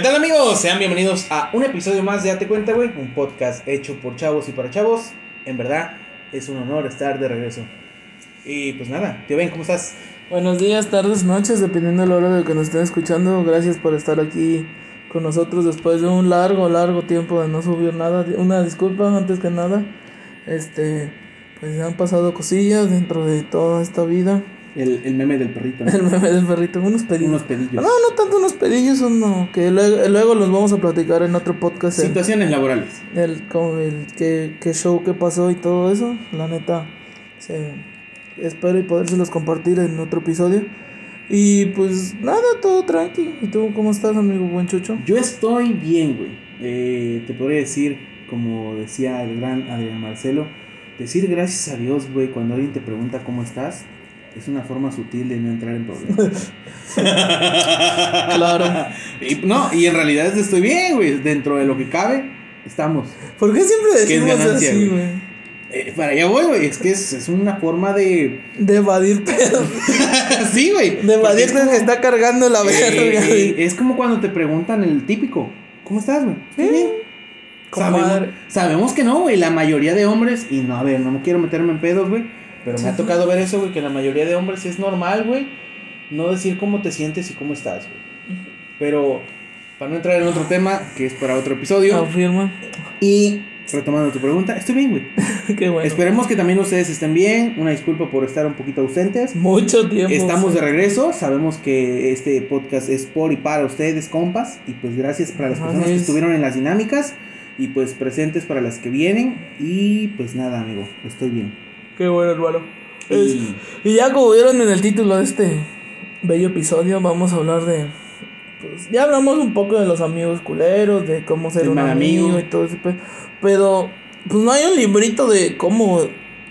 ¿Qué tal amigos? Sean bienvenidos a un episodio más de Date Cuenta, güey. Un podcast hecho por chavos y para chavos. En verdad, es un honor estar de regreso. Y pues nada, tío Ben, ¿cómo estás? Buenos días, tardes, noches, dependiendo de la hora de que nos estén escuchando. Gracias por estar aquí con nosotros después de un largo, largo tiempo de no subir nada. Una disculpa antes que nada. Este, pues han pasado cosillas dentro de toda esta vida. El, el meme del perrito. ¿no? El meme del perrito, unos pedillos. Unos pedillos. No, no tanto unos pedillos, uno que luego, luego los vamos a platicar en otro podcast. el- Situaciones laborales. el, como el que, que show que pasó y todo eso, la neta, se, espero y podérselos compartir en otro episodio. Y pues nada, todo tranqui. ¿Y tú cómo estás, amigo buen chucho? Yo estoy bien, güey. Eh, te podría decir, como decía el gran Adrián Marcelo, decir gracias a Dios, güey, cuando alguien te pregunta cómo estás, es una forma sutil de no entrar en problemas. Claro. Y, no, y en realidad estoy bien, güey. Dentro de lo que cabe, estamos. ¿Por qué siempre Que es decimos ganancia, así, güey. Eh, para allá voy, güey. Es que es, es una forma de. De evadir pedos. sí, güey. De evadir es pedos como- que está cargando la Eh, verga. eh, güey. es como cuando te preguntan el típico: ¿Cómo estás, güey? Bien. Sabemos, sabemos que no, güey. La mayoría de hombres, y no, a ver, no quiero meterme en pedos, güey. Pero me ha tocado ver eso, güey, que la mayoría de hombres es normal, güey. No decir cómo te sientes y cómo estás, güey. Pero, para no entrar en otro tema, que es para otro episodio. Afirma. Y retomando tu pregunta, estoy bien, güey. Qué bueno. Esperemos que también ustedes estén bien. Una disculpa por estar un poquito ausentes. Mucho tiempo. Estamos de regreso. Sabemos que este podcast es por y para ustedes, compas. Y pues gracias para las personas que es. estuvieron en las dinámicas. Y pues presentes para las que vienen. Y pues nada, amigo. Estoy bien. Qué bueno, hermano. Es- Y Y ya como vieron en el título de este bello episodio, vamos a hablar de... Pues ya hablamos un poco de los amigos culeros, de cómo ser un mal amigo, amigo. y todo ese pe- Pero pues no hay un librito de cómo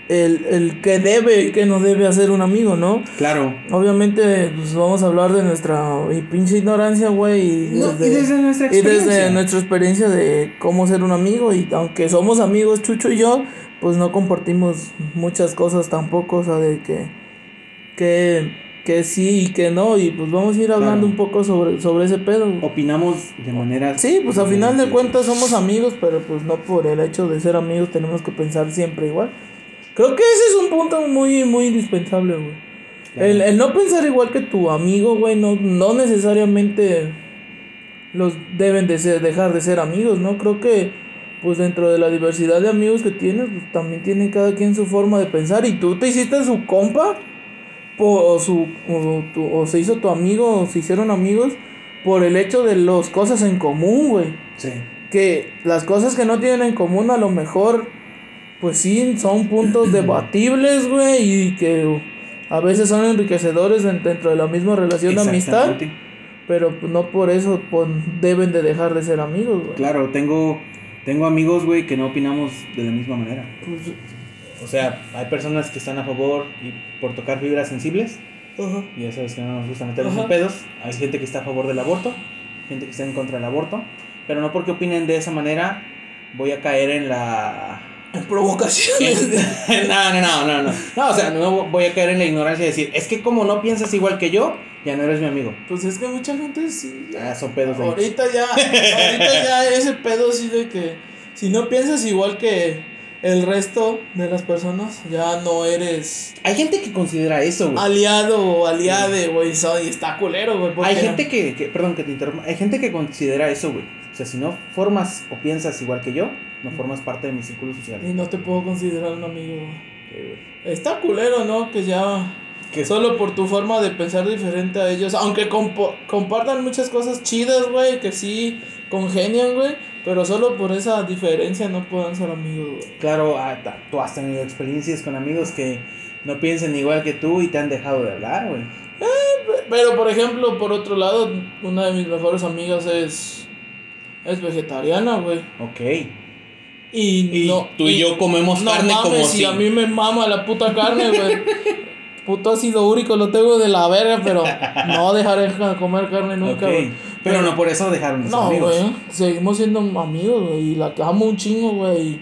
el, el que debe y que no debe hacer un amigo, ¿no? claro. Obviamente pues vamos a hablar de nuestra y pinche ignorancia, güey. Y, No, y desde nuestra y experiencia. desde nuestra experiencia de cómo ser un amigo y aunque somos amigos Chucho y yo, pues no compartimos muchas cosas tampoco, o sea, de que que, que sí y que no y pues vamos a ir hablando Claro. un poco sobre, sobre ese pedo. Opinamos de manera. Sí, pues a final de cuentas somos amigos, pero pues no por el hecho de ser amigos tenemos que pensar siempre igual. Creo que ese es un punto muy, muy indispensable, güey. Claro. El, el no pensar igual que tu amigo, güey, no, no necesariamente los deben de ser, dejar de ser amigos, ¿no? Creo que, pues dentro de la diversidad de amigos que tienes, pues también tiene cada quien su forma de pensar. Y tú te hiciste su compa, o, su, o, tu- o se hizo tu amigo, o se hicieron amigos, por el hecho de las cosas en común, güey. Sí. Que las cosas que no tienen en común a lo mejor, pues sí, son puntos debatibles, güey, y que a veces son enriquecedores en- dentro de la misma relación de amistad, pero pues, no por eso pues, deben de dejar de ser amigos, güey. Claro, tengo, tengo amigos, güey, que no opinamos de la misma manera. Pues, O sea, hay personas que están a favor y por tocar fibras sensibles. ajá. Y ya sabes que no nos gusta meternos en pedos. Hay gente que está a favor del aborto, gente que está en contra del aborto. Pero no porque opinen de esa manera voy a caer en la... En provocaciones. no, no, no, no, no. No, o sea, no voy a caer en la ignorancia de decir, es que como no piensas igual que yo, ya no eres mi amigo. pues es que mucha gente sí. ya- Ah, son pedos de... Ahorita ya, ahorita ya ese pedo sí de que si no piensas igual que el resto de las personas, ya no eres Hay gente que considera eso, güey. aliado o aliade, güey, y está culero, güey. Hay gente que, que- perdón que te interrumpa, hay gente que considera eso, güey. O sea, si no formas o piensas igual que yo, no formas parte de mi círculo social. Y no te puedo considerar un amigo, güey. Sí, güey. Está culero, ¿no? Que ya... Que- Solo por tu forma de pensar diferente a ellos, aunque compo- compartan muchas cosas chidas, güey, que sí congenian, güey, pero solo por esa diferencia no puedan ser amigos, güey. Claro, ah, ta- tú has tenido experiencias con amigos que no piensen igual que tú y te han dejado de hablar, güey. Pero por ejemplo, por otro lado, una de mis mejores amigas es es vegetariana, güey. Ok. Y, Y no tú y yo comemos no carne como mames, si... si a mí me mama la puta carne, güey. Puto ácido úrico lo tengo de la verga, pero no dejaré de comer carne nunca, Ok. güey. Pero no por eso dejaron de ser No, amigos. güey, seguimos siendo amigos, güey, y la amo un chingo, güey,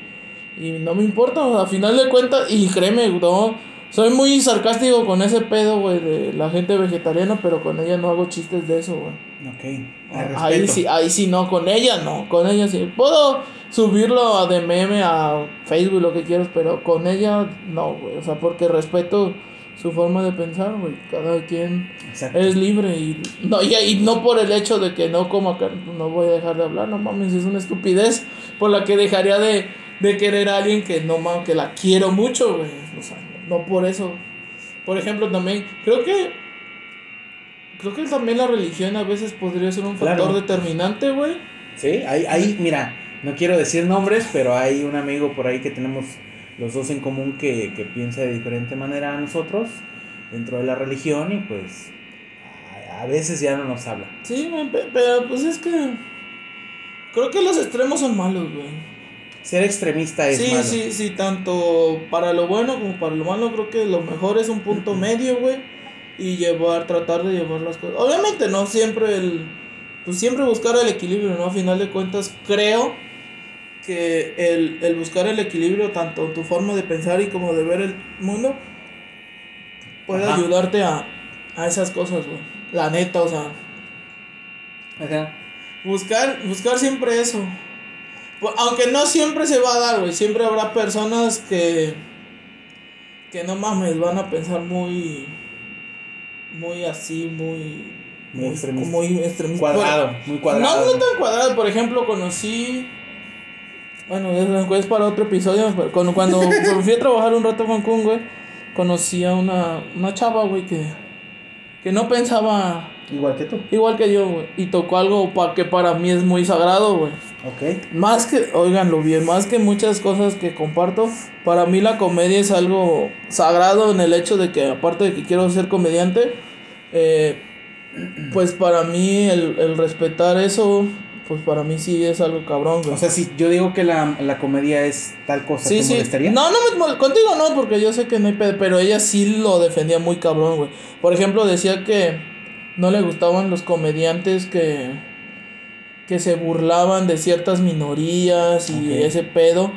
y, no me importa, o sea, a final de cuentas, y créeme, no, soy muy sarcástico con ese pedo, güey, de la gente vegetariana, pero con ella no hago chistes de eso, güey. Ok. Ahí sí, ahí sí no, con ella no, con ella sí. Puedo subirlo a de meme a Facebook, lo que quieras, pero con ella no, güey. O sea, porque respeto su forma de pensar, güey. Cada quien es libre y no, y, y, no por el hecho de que no como no voy a dejar de hablar, no mames, es una estupidez por la que dejaría de, de querer a alguien que no mames, que la quiero mucho, güey. O sea, no por eso. Por ejemplo, también creo que creo que también la religión a veces podría ser un factor determinante, güey. Sí, ahí, ahí, mira, no quiero decir nombres, pero hay un amigo por ahí que tenemos los dos en común que, que piensa de diferente manera a nosotros dentro de la religión y pues a, a veces ya no nos habla. Sí, pero pues es que creo que los extremos son malos, güey. Ser extremista es sí, malo. Sí, sí, tanto para lo bueno como para lo malo, creo que lo mejor es un punto medio, güey. Y llevar, tratar de llevar las cosas. Obviamente no siempre el... Pues siempre buscar el equilibrio, ¿no? A final de cuentas, creo que el, el buscar el equilibrio, tanto en tu forma de pensar y como de ver el mundo, puede Ajá. ayudarte a, a esas cosas, güey. La neta, o sea. Ajá. Buscar, buscar siempre eso. Aunque no siempre se va a dar, güey. Siempre habrá personas que. Que no mames, van a pensar muy. Muy así, muy. Muy extremista. Muy extremista. Cuadrado, muy cuadrado. No, no tan cuadrado. Por ejemplo, conocí. Bueno, es para otro episodio. Cuando, cuando fui a trabajar un rato con Kun, güey, conocí a una, una chava, güey, que, que no pensaba. Igual que tú. Igual que yo, güey. Y tocó algo pa que para mí es muy sagrado, güey. Ok. Más que, oiganlo bien, más que muchas cosas que comparto, para mí la comedia es algo sagrado en el hecho de que, aparte de que quiero ser comediante, eh, pues para mí el, el respetar eso pues para mí sí es algo cabrón, güey. O sea, si yo digo que la, la comedia es tal cosa, sí, ¿te sí. molestaría? No, no me contigo no, porque yo sé que no hay pedo, pero ella sí lo defendía muy cabrón, güey. Por ejemplo, decía que no le gustaban los comediantes que que se burlaban de ciertas minorías y ese pedo.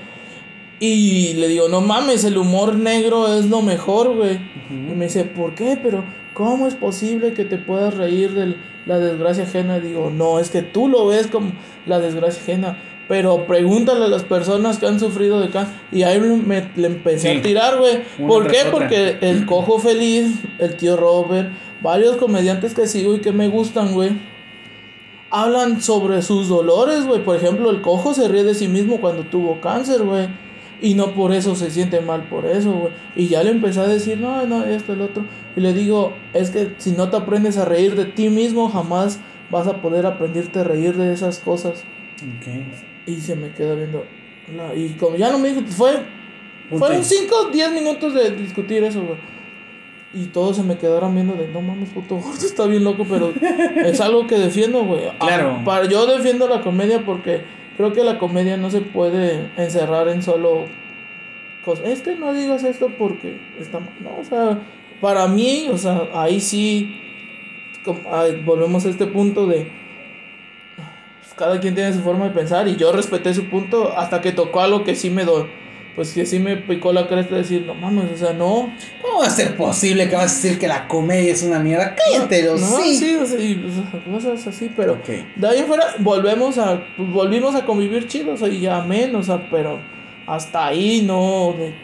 Y le digo, no mames, el humor negro es lo mejor, güey. Y me dice, ¿por qué? Pero, ¿cómo es posible que te puedas reír de la desgracia ajena? Digo, no, es que tú lo ves como la desgracia ajena. Pero pregúntale a las personas que han sufrido de cáncer. Y ahí me, le empecé Sí. a tirar, güey. ¿Por qué? otra. Porque el Cojo Feliz, el tío Robert, varios comediantes que sigo y que me gustan, güey. Hablan sobre sus dolores, güey. Por ejemplo, el Cojo se ríe de sí mismo cuando tuvo cáncer, güey. Y no por eso se siente mal por eso, güey. Y ya le empecé a decir, no, no, esto, el otro. Y le digo, es que si no te aprendes a reír de ti mismo, jamás vas a poder aprenderte a reír de esas cosas. Ok. Y se me queda viendo. la- Y como ya no me dijo, fue. Fueron 5 o 10 minutos de discutir eso, güey. Y todos se me quedaron viendo de, no mames, puto gordo, está bien loco, pero es algo que defiendo, güey. Ah, Claro. Para, yo defiendo la comedia porque creo que la comedia no se puede encerrar en solo cosas. Es que no digas esto porque está mal. No, o sea, para mí, o sea, ahí sí, como- volvemos a este punto de pues, cada quien tiene su forma de pensar y yo respeté su punto hasta que tocó algo que sí me do, pues que sí me picó la cresta de decir, no mames, o sea, no. ¿Cómo va a ser posible que vas a decir que la comedia es una mierda? Cállate, no, sí. sí, o sea, y, o sea, cosas así, pero de ahí en fuera volvemos a pues, volvimos a convivir chido, o sea, y ya menos, o sea, pero hasta ahí no de-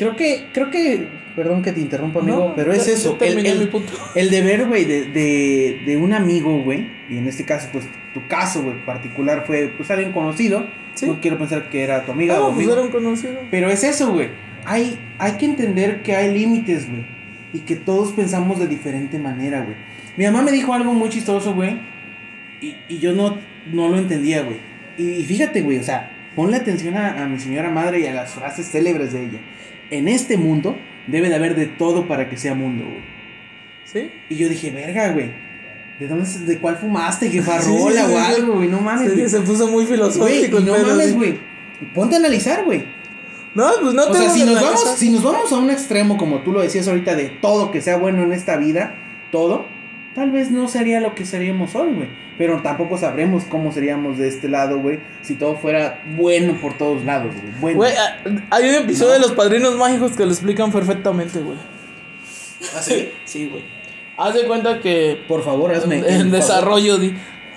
Creo que, creo que, perdón que te interrumpa, amigo, no, pero es ya- eso. ya El, el- mi punto. el deber, güey, de, de, de un amigo, güey, y en este caso, pues, tu caso, güey, particular fue, pues, alguien conocido. Sí. No quiero pensar que era tu amiga Ah, o pues amigo. era un conocido. Pero es eso, güey. Hay, hay que entender que hay límites, güey. Y que todos pensamos de diferente manera, güey. Mi mamá me dijo algo muy chistoso, güey. Y, y yo no, no lo entendía, güey. Y, y fíjate, güey, o sea, ponle atención a, a mi señora madre y a las frases célebres de ella. En este mundo debe de haber de todo para que sea mundo, güey. ¿Sí? Y yo dije, verga, güey. ¿De dónde, de cuál fumaste? ¿Qué Sí, farrola sí, o sí. algo, güey? No mames, Se, güey. se puso muy filosófico. y el no pedo, mames, sí. güey. Ponte a analizar, güey. No, pues no O sea, si nos, analizar. vamos, si nos vamos a un extremo, como tú lo decías ahorita, de todo que sea bueno en esta vida, todo, tal vez no sería lo que seríamos hoy, güey. Pero tampoco sabremos cómo seríamos de este lado, güey, si todo fuera bueno por todos lados, güey. Bueno. Güey, ah, hay un episodio de Los Padrinos Mágicos que lo explican perfectamente, güey. ¿Ah, sí? Sí, güey. Haz de cuenta que. Por favor, hazme. En desarrollo. di-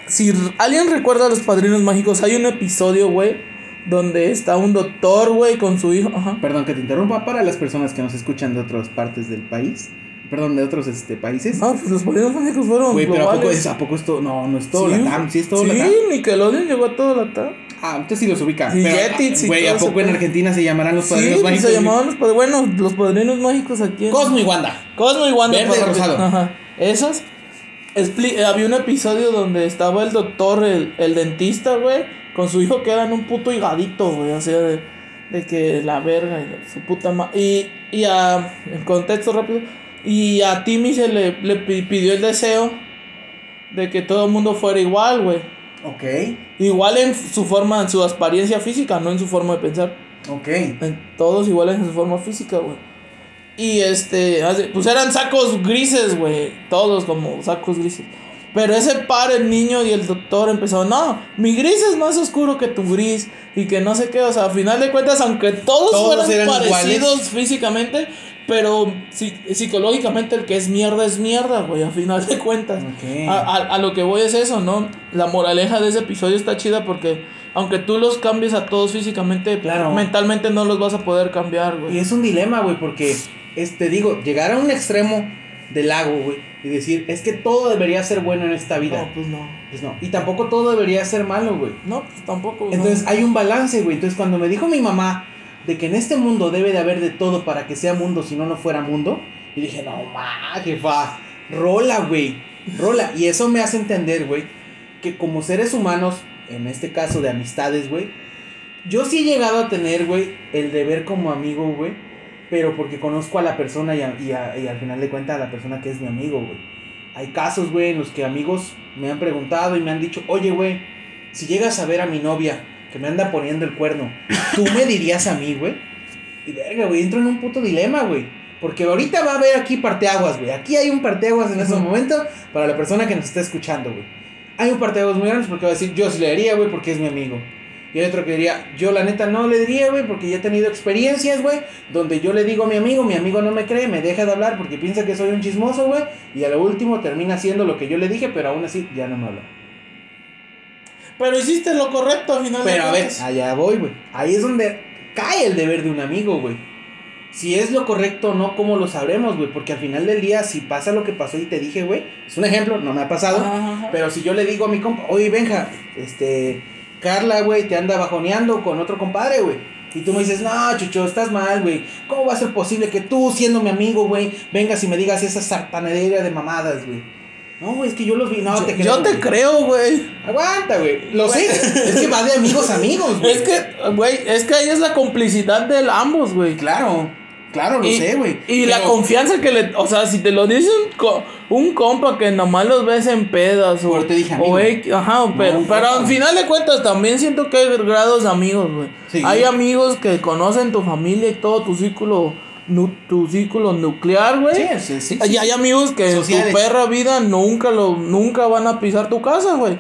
Si alguien recuerda a los padrinos mágicos, hay un episodio, güey, donde está un doctor, güey, con su hijo. Ajá. Perdón que te interrumpa para las personas que nos escuchan de otras partes del país. Perdón, de otros este, países. No, pues los padrinos mágicos fueron. Güey, pero ¿a poco, es, ¿a poco esto? No, no es todo Sí, la TAM. Sí, es todo sí, la TAM. Nickelodeon llegó a todo la TAM. Ah, usted sí los ubica. Y Jetix Güey, ¿a poco en. Argentina se llamarán los Sí, padrinos pues, mágicos? se llamaban los padrinos. Bueno, los padrinos mágicos aquí. en- Cosmo y Wanda. Cosmo y Wanda. Verde y rosado. Ajá. Esos. expli- eh, había un episodio donde estaba el doctor, el, el dentista, güey, con su hijo que eran un puto higadito, güey. O sea, de, de que la verga y su puta madre. Y, y a. En contexto rápido. Y a Timmy se le, le pi- pidió el deseo de que todo el mundo fuera igual, güey. Ok, Igual en su forma, en su apariencia física, no en su forma de pensar. ok. En todos iguales en su forma física, güey. Y este, pues eran sacos grises, güey. Todos como sacos grises. Pero ese par, el niño y el doctor empezaron, no, mi gris es más oscuro que tu gris. Y que no sé qué, o sea, a final de cuentas, aunque todos, Todos fueran eran parecidos iguales. físicamente, pero psi- psicológicamente el que es mierda es mierda, güey, a final de cuentas. A, a- a lo que voy es eso, ¿no? La moraleja de ese episodio está chida porque aunque tú los cambies a todos físicamente, Claro. mentalmente no los vas a poder cambiar, Y güey. es un dilema, güey, porque, este, digo, llegar a un extremo del lago, güey, y decir, es que todo debería ser bueno en esta vida. No, pues no. Pues no. Y tampoco todo debería ser malo, güey. No, pues tampoco. no. Entonces hay un balance, güey. Entonces cuando me dijo mi mamá de que en este mundo debe de haber de todo para que sea mundo, si no, no fuera mundo, y dije, no, ma, jefa, rola, güey, rola. Y eso me hace entender, güey, que como seres humanos, en este caso de amistades, güey, yo sí he llegado a tener, güey, el deber como amigo, güey, pero porque conozco a la persona y, a- y a- y al final de cuentas a la persona que es mi amigo, güey. Hay casos, güey, en los que amigos me han preguntado y me han dicho, oye, güey, si llegas a ver a mi novia que me anda poniendo el cuerno, ¿tú me dirías a mí, güey? Y verga, güey, entro en un puto dilema, güey. Porque ahorita va a haber aquí parteaguas, güey. Aquí hay un parteaguas en ese Ujú. momento para la persona que nos está escuchando, güey. Hay un parteaguas muy grande porque va a decir, yo sí le diría, güey, porque es mi amigo. Y hay otro que diría, yo la neta no le diría, güey, porque ya he tenido experiencias, güey, donde yo le digo a mi amigo, mi amigo no me cree, me deja de hablar porque piensa que soy un chismoso, güey, y a lo último termina haciendo lo que yo le dije, pero aún así ya no me habla. Pero hiciste lo correcto al final de Pero a ver, allá voy, güey. Ahí es donde cae el deber de un amigo, güey. Si es lo correcto o no, ¿cómo lo sabremos, güey? Porque al final del día, si pasa lo que pasó y te dije, güey, es un ejemplo, no me ha pasado. Ajá. Pero si yo le digo a mi compa, oye, Benja, este, Carla, güey, te anda bajoneando con otro compadre, güey. Y tú me dices, no, Chucho, estás mal, güey. ¿Cómo va a ser posible que tú, siendo mi amigo, güey, vengas y me digas esa sartanedera de mamadas, güey? No, güey, es que yo los vi. No, yo, te creo. yo te güey. creo, güey. Aguanta, güey. Lo sé. es que va de amigos a amigos, güey. Es que, güey, es que ahí es la complicidad de ambos, güey. Claro, claro, lo y, sé, güey. Y la confianza que le. O sea, si te lo dice un, co- un compa que nomás los ves en pedas. O, Por te dije amigo. o X- ajá, pero, pero al final de cuentas también siento que hay grados de amigos, güey. Sí. Hay amigos que conocen tu familia y todo tu círculo. Nu- tu círculo nuclear, güey. Sí, sí, sí, Y sí. hay amigos que en tu perra vida nunca lo nunca van a pisar tu casa, güey.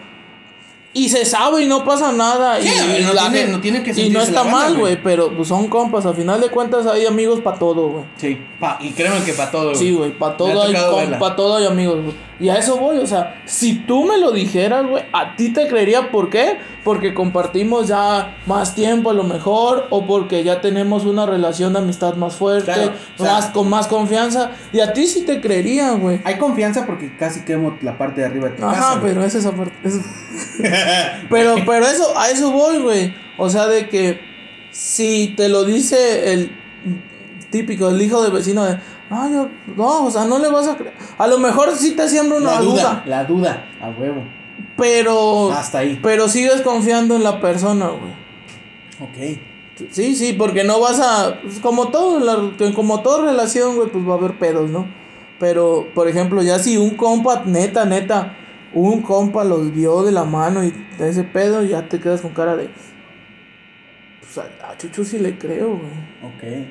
Y se sabe y no pasa nada. Sí, y, no la tiene- no tiene que Y no está mal, güey. pero pues son compas. A final de cuentas hay amigos para todo, güey. Sí, pa- y créeme que para todo, güey. Sí, güey, para todo, ha hay pa' todo hay amigos, güey. Y a eso voy, o sea, si tú me lo dijeras, güey, a ti te creería, ¿por qué? Porque compartimos ya más tiempo a lo mejor, o porque ya tenemos una relación de amistad más fuerte, Claro, o sea- más, con más confianza, y a ti sí te creería, güey. Hay confianza porque casi quemo la parte de arriba de tu Ajá, casa. pero es esa parte. eso- pero, pero eso, a eso voy, güey. O sea, de que si te lo dice el típico, el hijo del vecino de, no, yo, no, o sea, no le vas a creer. A lo mejor sí te siembra una La duda, duda, la duda, a huevo. pero, Hasta ahí. pero sigues confiando en la persona, güey. Ok. Sí, sí, porque no vas a. pues, como todo, la- como toda relación, güey, pues va a haber pedos, ¿no? Pero, por ejemplo, ya si un compa, neta, neta, un compa los vio de la mano y ese pedo, ya te quedas con cara de. Pues a, a Chucho sí le creo, güey. Ok.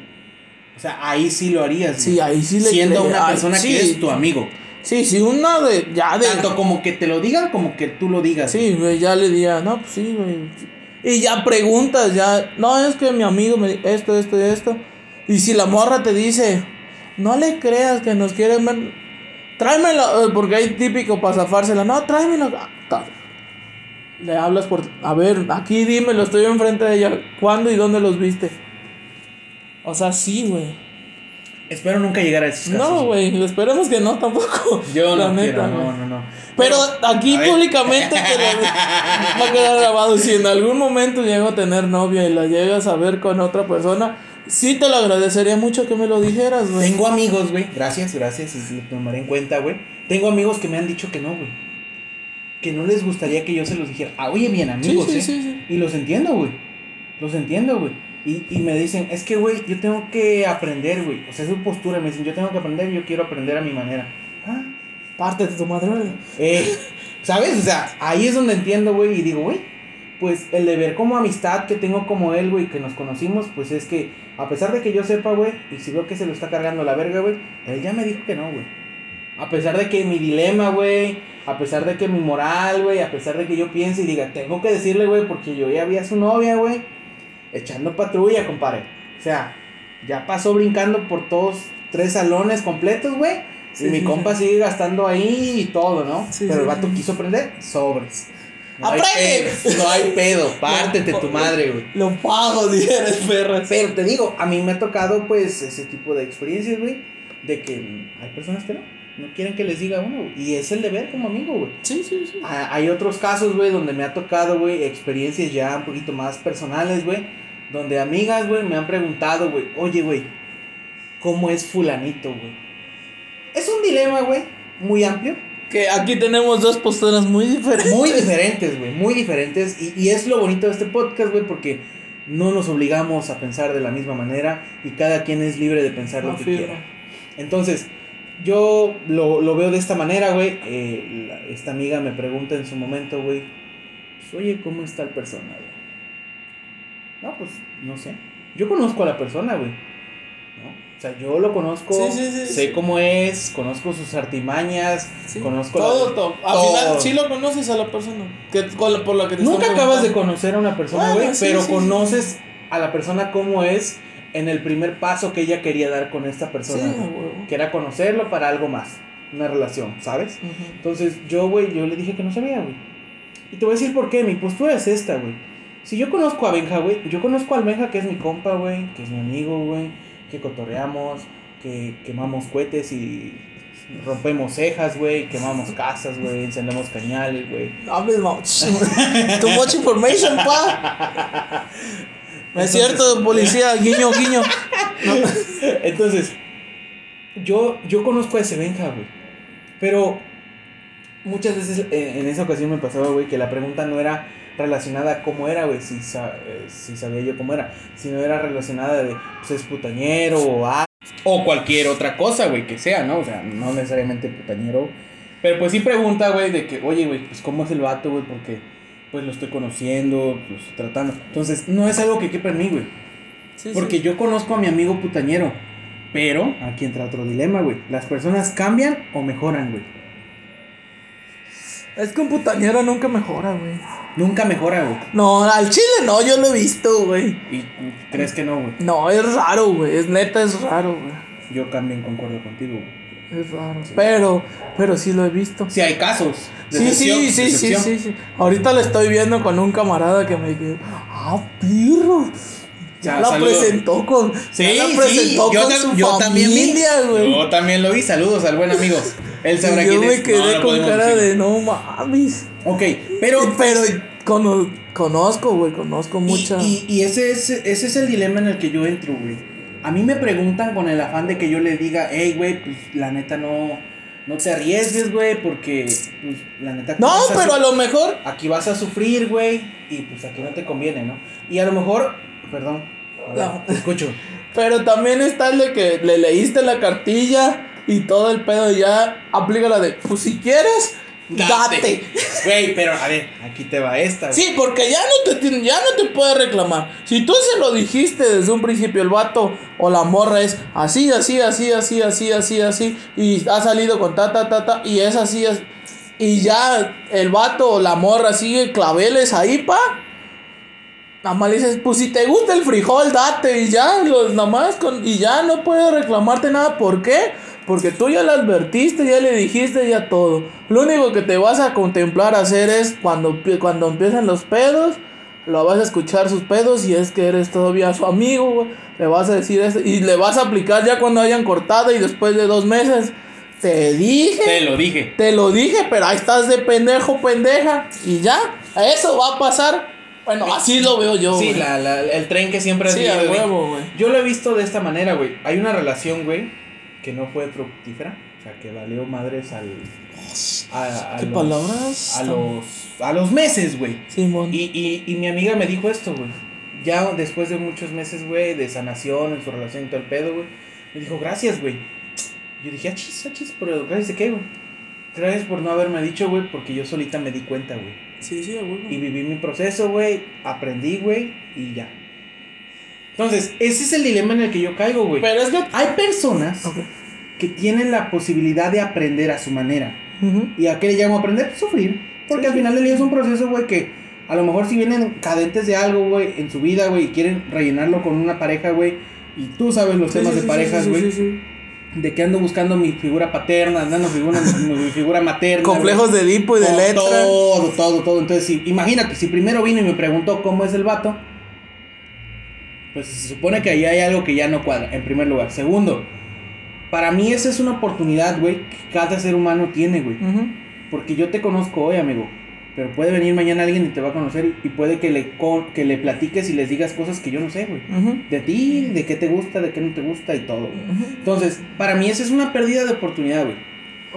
O sea, ahí sí lo harías. Sí, güey. ahí sí le Siendo creo. una Ay, persona sí. que es tu amigo. Sí, sí, una de. Ya de. Tanto como que te lo digan como que tú lo digas. Sí, güey, ya le diría, no, pues sí, güey. Y ya preguntas, ya, no, es que mi amigo me di- esto, esto y esto. Y si la morra te dice, no le creas que nos quieren ver, tráemelo, eh, porque hay típico para zafársela. No, tráemelo. Ah. Le hablas por. A ver, aquí dímelo, estoy enfrente de ella. ¿Cuándo y dónde los viste? O sea, sí, güey. Espero nunca llegar a esos casos. No, güey, esperemos que no tampoco. Yo La no neta, quiero, no, no, no. Pero aquí públicamente que le- va a quedar grabado. Si en algún momento llego a tener novia y la llegas a ver con otra persona, sí te lo agradecería mucho que me lo dijeras, güey. Tengo amigos, güey. Gracias, gracias. y Lo tomaré en cuenta, güey. Tengo amigos que me han dicho que no, güey. Que no les gustaría que yo se los dijera. Ah, oye, bien, amigos, sí, ¿eh? sí, sí. Y los entiendo, güey. Los entiendo, güey. Y, y me dicen, es que, güey, yo tengo que aprender, güey. O sea, es su postura. Me dicen, yo tengo que aprender y yo quiero aprender a mi manera. Ah, Parte de tu madre, eh, ¿Sabes? O sea, ahí es donde entiendo, güey, y digo, güey, pues el deber como amistad que tengo como él, güey, que nos conocimos, pues es que, a pesar de que yo sepa, güey, y si veo que se lo está cargando la verga, güey, él ya me dijo que no, güey. A pesar de que mi dilema, güey, a pesar de que mi moral, güey, a pesar de que yo piense y diga, tengo que decirle, güey, porque yo ya vi a su novia, güey, echando patrulla, compadre. O sea, ya pasó brincando por todos tres salones completos, güey. Sí, y mi sí, compa sigue gastando ahí y todo, ¿no? Pero el vato quiso aprender sobres. No hay ¡Aprende! pedo, no hay pedo, pártete tu madre, güey. Lo pago, dijeras, perras. Pero te digo, a mí me ha tocado pues ese tipo de experiencias, güey, de que hay personas que no, no quieren que les diga uno, güey, y es el deber como amigo, güey. Sí, sí, sí. Ah, Hay otros casos, güey, donde me ha tocado, güey, experiencias ya un poquito más personales, güey, donde amigas, güey, me han preguntado, güey, oye, güey, ¿cómo es fulanito, güey? Es un dilema, güey, muy amplio, Que aquí tenemos dos posturas muy diferentes. muy diferentes, güey, muy diferentes, y, y es lo bonito de este podcast, güey, porque no nos obligamos a pensar de la misma manera y cada quien es libre de pensar lo que quiera. Entonces, yo lo, lo veo de esta manera, güey. eh, la- esta amiga me pregunta en su momento, güey. Pues, oye, ¿cómo está el persona, güey? No, pues, no sé. Yo conozco a la persona, güey. ¿No? O sea, yo lo conozco. Sí, sí, sí, sé sí. cómo es, conozco sus artimañas, Sí. conozco la- todo, todo. Al todo. final sí lo conoces a la persona. Que, con por la que te Nunca acabas de conocer a una persona, güey, sí, pero sí, sí. conoces a la persona cómo es en el primer paso que ella quería dar con esta Sí, persona. a güey. Que era conocerlo para algo más, una relación, ¿sabes? Entonces yo, güey, yo le dije que no sabía, güey. Y te voy a decir por qué, mi postura es esta, güey. Si yo conozco a Benja, güey, yo conozco al Benja que es mi compa, güey, que es mi amigo, güey, que cotorreamos, que quemamos cohetes y rompemos cejas, güey, quemamos casas, güey, encendemos cañales, güey. Hables. Too much information, pa. No es Entonces- cierto, policía, guiño, guiño. Entonces, yo, yo conozco a ese Benja, güey. Pero muchas veces eh, en esa ocasión me pasaba, güey, que la pregunta no era relacionada a cómo era, güey, si, sa- eh, si sabía yo cómo era, sino era relacionada de, pues es putañero o a... O cualquier otra cosa, güey, que sea, ¿no? O sea, no necesariamente putañero. Pero pues sí pregunta, güey, de que, oye, güey, pues cómo es el vato, güey, porque pues lo estoy conociendo, lo estoy tratando. Entonces, no es algo que quepa en mí, güey. Sí, Porque sí. yo conozco a mi amigo putañero. Pero aquí entra otro dilema, güey. ¿Las personas cambian o mejoran, güey? Es que un putañero nunca mejora, güey. Nunca mejora, güey. No, al chile no, yo lo he visto, güey. ¿Y crees que no, güey? No, es raro, güey. Es neta, es raro, güey. Yo también concuerdo contigo, güey. Es raro. Pero, pero sí lo he visto. Sí, hay casos. Sí, sí, sí, sí, sí, sí. Ahorita le estoy viendo con un camarada que me dice, ah, pirro. Ya la saludos. presentó con. Sí, la sí, presentó yo, con su yo también vi. Yo también lo vi. Saludos al buen amigo. Él sabrá yo quién me es. quedé No, con cara decirlo. de no mames. Ok, pero. Pero cono- conozco, güey, conozco mucha. Y, y, y ese, es, ese es el dilema en el que yo entro, güey. A mí me preguntan con el afán de que yo le diga, hey, güey, pues la neta no, no te arriesgues, güey, porque, pues, la neta. no, a pero a lo mejor. Aquí vas a sufrir, güey, y pues aquí no te conviene, ¿no? Y a lo mejor, perdón, No. te escucho. Pero también está el de que le leíste la cartilla y todo el pedo y ya aplica la de, pues si quieres, date. Güey, pero a ver, aquí te va esta. Sí, porque ya no te ya no te puede reclamar. Si tú se lo dijiste desde un principio, el vato o la morra es así, así, así, así, así, así, así, y ha salido con ta, ta, ta, ta, y es así, es- y ya el vato o la morra sigue claveles ahí, pa. Nada más le dices, pues si te gusta el frijol, date, y ya, los, nada más, con, y ya no puede reclamarte nada. ¿Por qué? Porque tú ya la advertiste, ya le dijiste, ya todo. Lo único que te vas a contemplar hacer es cuando, cuando empiezan los pedos, lo vas a escuchar sus pedos y es que eres todavía su amigo. Le vas a decir eso y le vas a aplicar ya cuando hayan cortado y después de dos meses. Te dije. Te lo dije. Te lo dije, pero ahí estás de pendejo, pendeja. Y ya, eso va a pasar. Bueno, así lo veo yo. Sí, la, la, el tren que siempre Sí, a huevo, güey. Yo lo he visto de esta manera, güey. Hay una relación, güey, que no fue fructífera. O sea, que valió madres al. A, ¿Qué palabras? A los, a los meses, güey. Simón. Y, y, y mi amiga me dijo esto, güey. Ya después de muchos meses, güey, de sanación en su relación y todo el pedo, güey. Me dijo, gracias, güey. Yo dije, achis, achis, pero gracias de qué, güey. Gracias por no haberme dicho, güey, porque yo solita me di cuenta, güey. Sí, sí, güey. Y viví mi proceso, güey. Aprendí, güey, y ya. Entonces, ese es el dilema en el que yo caigo, güey. Pero es que hay personas que tienen la posibilidad de aprender a su manera. ¿Y a qué le llamo aprender? Sufrir. Porque al final del día es un proceso, güey, que a lo mejor si vienen cadentes de algo, güey, en su vida, güey, y quieren rellenarlo con una pareja, güey, y tú sabes los temas de parejas, güey. De que ando buscando mi figura paterna, andando figura, mi figura materna. Complejos de Edipo y de letra. Todo, todo, todo. Entonces, si, imagínate, si primero vino y me preguntó cómo es el vato, pues se supone que ahí hay algo que ya no cuadra, en primer lugar. Segundo, para mí esa es una oportunidad, güey, que cada ser humano tiene, güey. Porque yo te conozco hoy, amigo. Pero puede venir mañana alguien y te va a conocer y puede que le, que le platiques y les digas cosas que yo no sé, güey. De ti, de qué te gusta, de qué no te gusta y todo. Entonces, para mí esa es una pérdida de oportunidad, güey.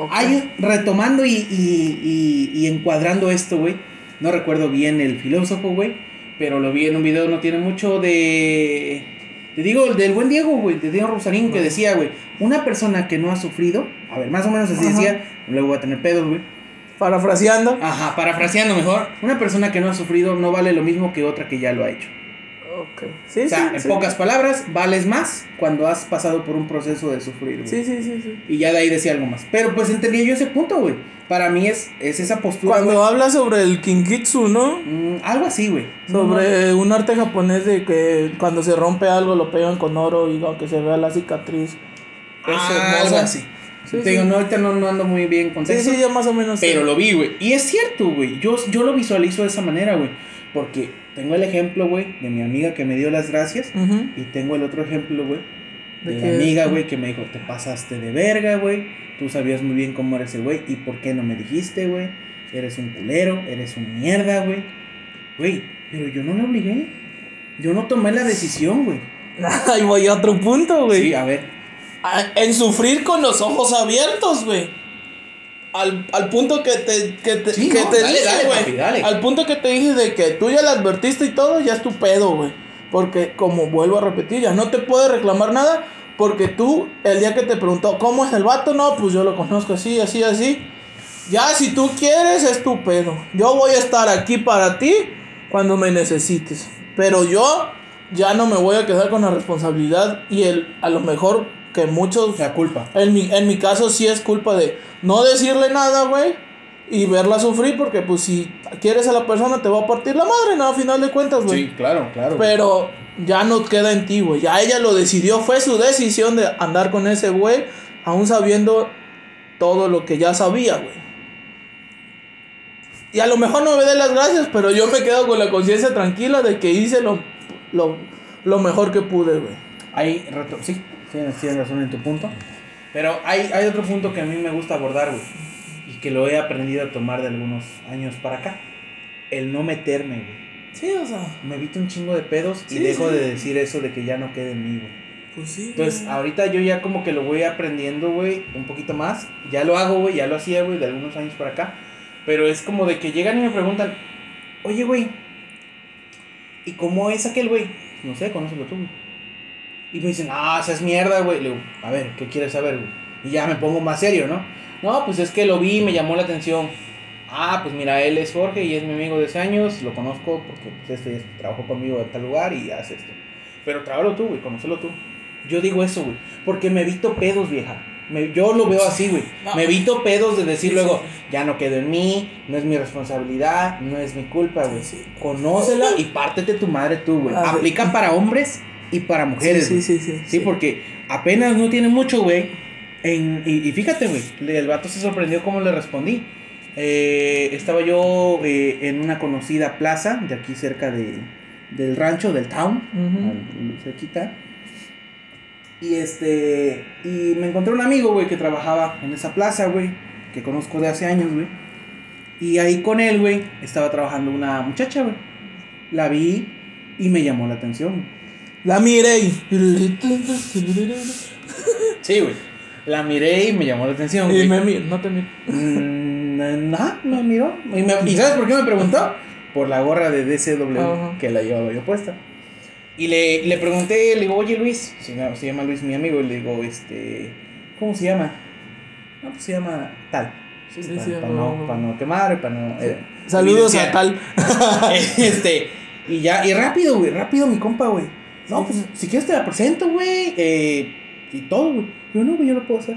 Hay, retomando y, y, y, encuadrando esto, güey. No recuerdo bien el filósofo, güey. Pero lo vi en un video, no tiene mucho de... Te digo, del buen Diego, güey, de Diego Rosarín, que decía, güey, una persona que no ha sufrido, a ver, más o menos así decía, luego va a tener pedos, güey Parafraseando. Ajá, parafraseando mejor. Una persona que no ha sufrido no vale lo mismo que otra que ya lo ha hecho. Ok. Sí, o sea, en pocas palabras, vales más cuando has pasado por un proceso de sufrir. Sí, sí, sí, sí. Y ya de ahí decía algo más. Pero pues entendía yo ese punto, güey. Para mí es, es esa postura. Cuando habla sobre el kinkitsu, ¿no? Mm, algo así, güey. Sobre un arte japonés de que cuando se rompe algo lo pegan con oro y aunque se vea la cicatriz. Ah, algo así. Te digo, no, ahorita no, no, ando muy bien con Sí, sí, ya más o menos. Pero lo vi, güey. Y es cierto, güey. Yo, yo lo visualizo de esa manera, güey. Porque tengo el ejemplo, güey, de mi amiga que me dio las gracias. Y tengo el otro ejemplo, güey, de, mi amiga, güey, que me dijo, te pasaste de verga, güey. Tú sabías muy bien cómo eres el güey. ¿Y por qué no me dijiste, güey? Eres un culero, eres un mierda, güey. Güey, pero yo no le obligué. Yo no tomé la decisión, güey. Ahí voy a otro punto, güey. Sí, a ver en sufrir con los ojos abiertos, güey. Al, al, punto que te, que te, que te dije, güey. Al punto que te dije de que tú ya le advertiste y todo, ya es tu pedo, güey. Porque, como vuelvo a repetir, ya no te puede reclamar nada. Porque tú, el día que te preguntó, ¿cómo es el vato? No, pues yo lo conozco así, así, así. Ya, si tú quieres, es tu pedo. Yo voy a estar aquí para ti cuando me necesites. Pero yo ya no me voy a quedar con la responsabilidad y el, a lo mejor que muchos... La culpa. En mi, en mi caso sí es culpa de no decirle nada, güey. Y verla sufrir porque pues si quieres a la persona te va a partir la madre, ¿no? A final de cuentas, güey. Sí, claro, claro. Pero ya no queda en ti, güey. Ya ella lo decidió, fue su decisión de andar con ese güey, aún sabiendo todo lo que ya sabía, güey. Y a lo mejor no me dé las gracias, pero yo me quedo con la conciencia tranquila de que hice lo, lo, lo mejor que pude, güey. Ahí, sí, tienes, razón en tu punto. Pero hay, hay otro punto que a mí me gusta abordar, güey. Y que lo he aprendido a tomar de algunos años para acá. El no meterme, güey. Sí, o sea. Me evito un chingo de pedos y dejo de decir eso de que ya no quede en mí, güey. Pues sí. Entonces, ahorita yo ya como que lo voy aprendiendo, güey, un poquito más. Ya lo hago, güey, ya lo hacía, güey, de algunos años para acá. Pero es como de que llegan y me preguntan, oye, güey, ¿y cómo es aquel, güey? No sé, conócelo tú, güey. Y me dicen, ah, esa es mierda, güey. Le digo, a ver, ¿qué quieres saber, güey? Y ya me pongo más serio, ¿no? No, pues es que lo vi me llamó la atención. Ah, pues mira, él es Jorge y es mi amigo de hace años, lo conozco porque pues, este trabajó conmigo en tal lugar y hace esto. Pero trábalo tú, güey, conócelo tú. Yo digo eso, güey, porque me evito pedos, vieja. Me, yo lo veo así, güey. Me evito pedos de decir luego, ya no quedo en mí, no es mi responsabilidad, no es mi culpa, güey. Conócela y pártete tu madre tú, güey. Aplica para hombres y para mujeres. Sí, sí, sí, sí, porque apenas no tiene mucho, güey. En, y, y fíjate, güey, el vato se sorprendió cómo le respondí. Eh, estaba yo eh, en una conocida plaza de aquí cerca de, del rancho, del town, cerquita. Y este, y me encontré un amigo, güey, que trabajaba en esa plaza, güey, que conozco de hace años, güey. Y ahí con él, güey, estaba trabajando una muchacha, güey. La vi y me llamó la atención. La miré. Sí, güey. La miré y me llamó la atención, Y güey. me miró, no te miró. Mm, ajá, me miró. Y, me- ¿y sabes por qué me preguntó? Por la gorra de DCW que la llevaba yo puesta. Y le, le pregunté, le digo, oye Luis, se llama, se llama Luis mi amigo, y le digo, este, ¿cómo se llama? No, pues se llama tal. Sí, Sí, para, sí, para no, no, no. para no quemar, para no... eh, Saludos a tal. este, y ya, y rápido, güey, rápido mi compa, güey. No, pues, si quieres te la presento, güey, eh, y todo, güey. Yo no, güey, yo lo puedo hacer.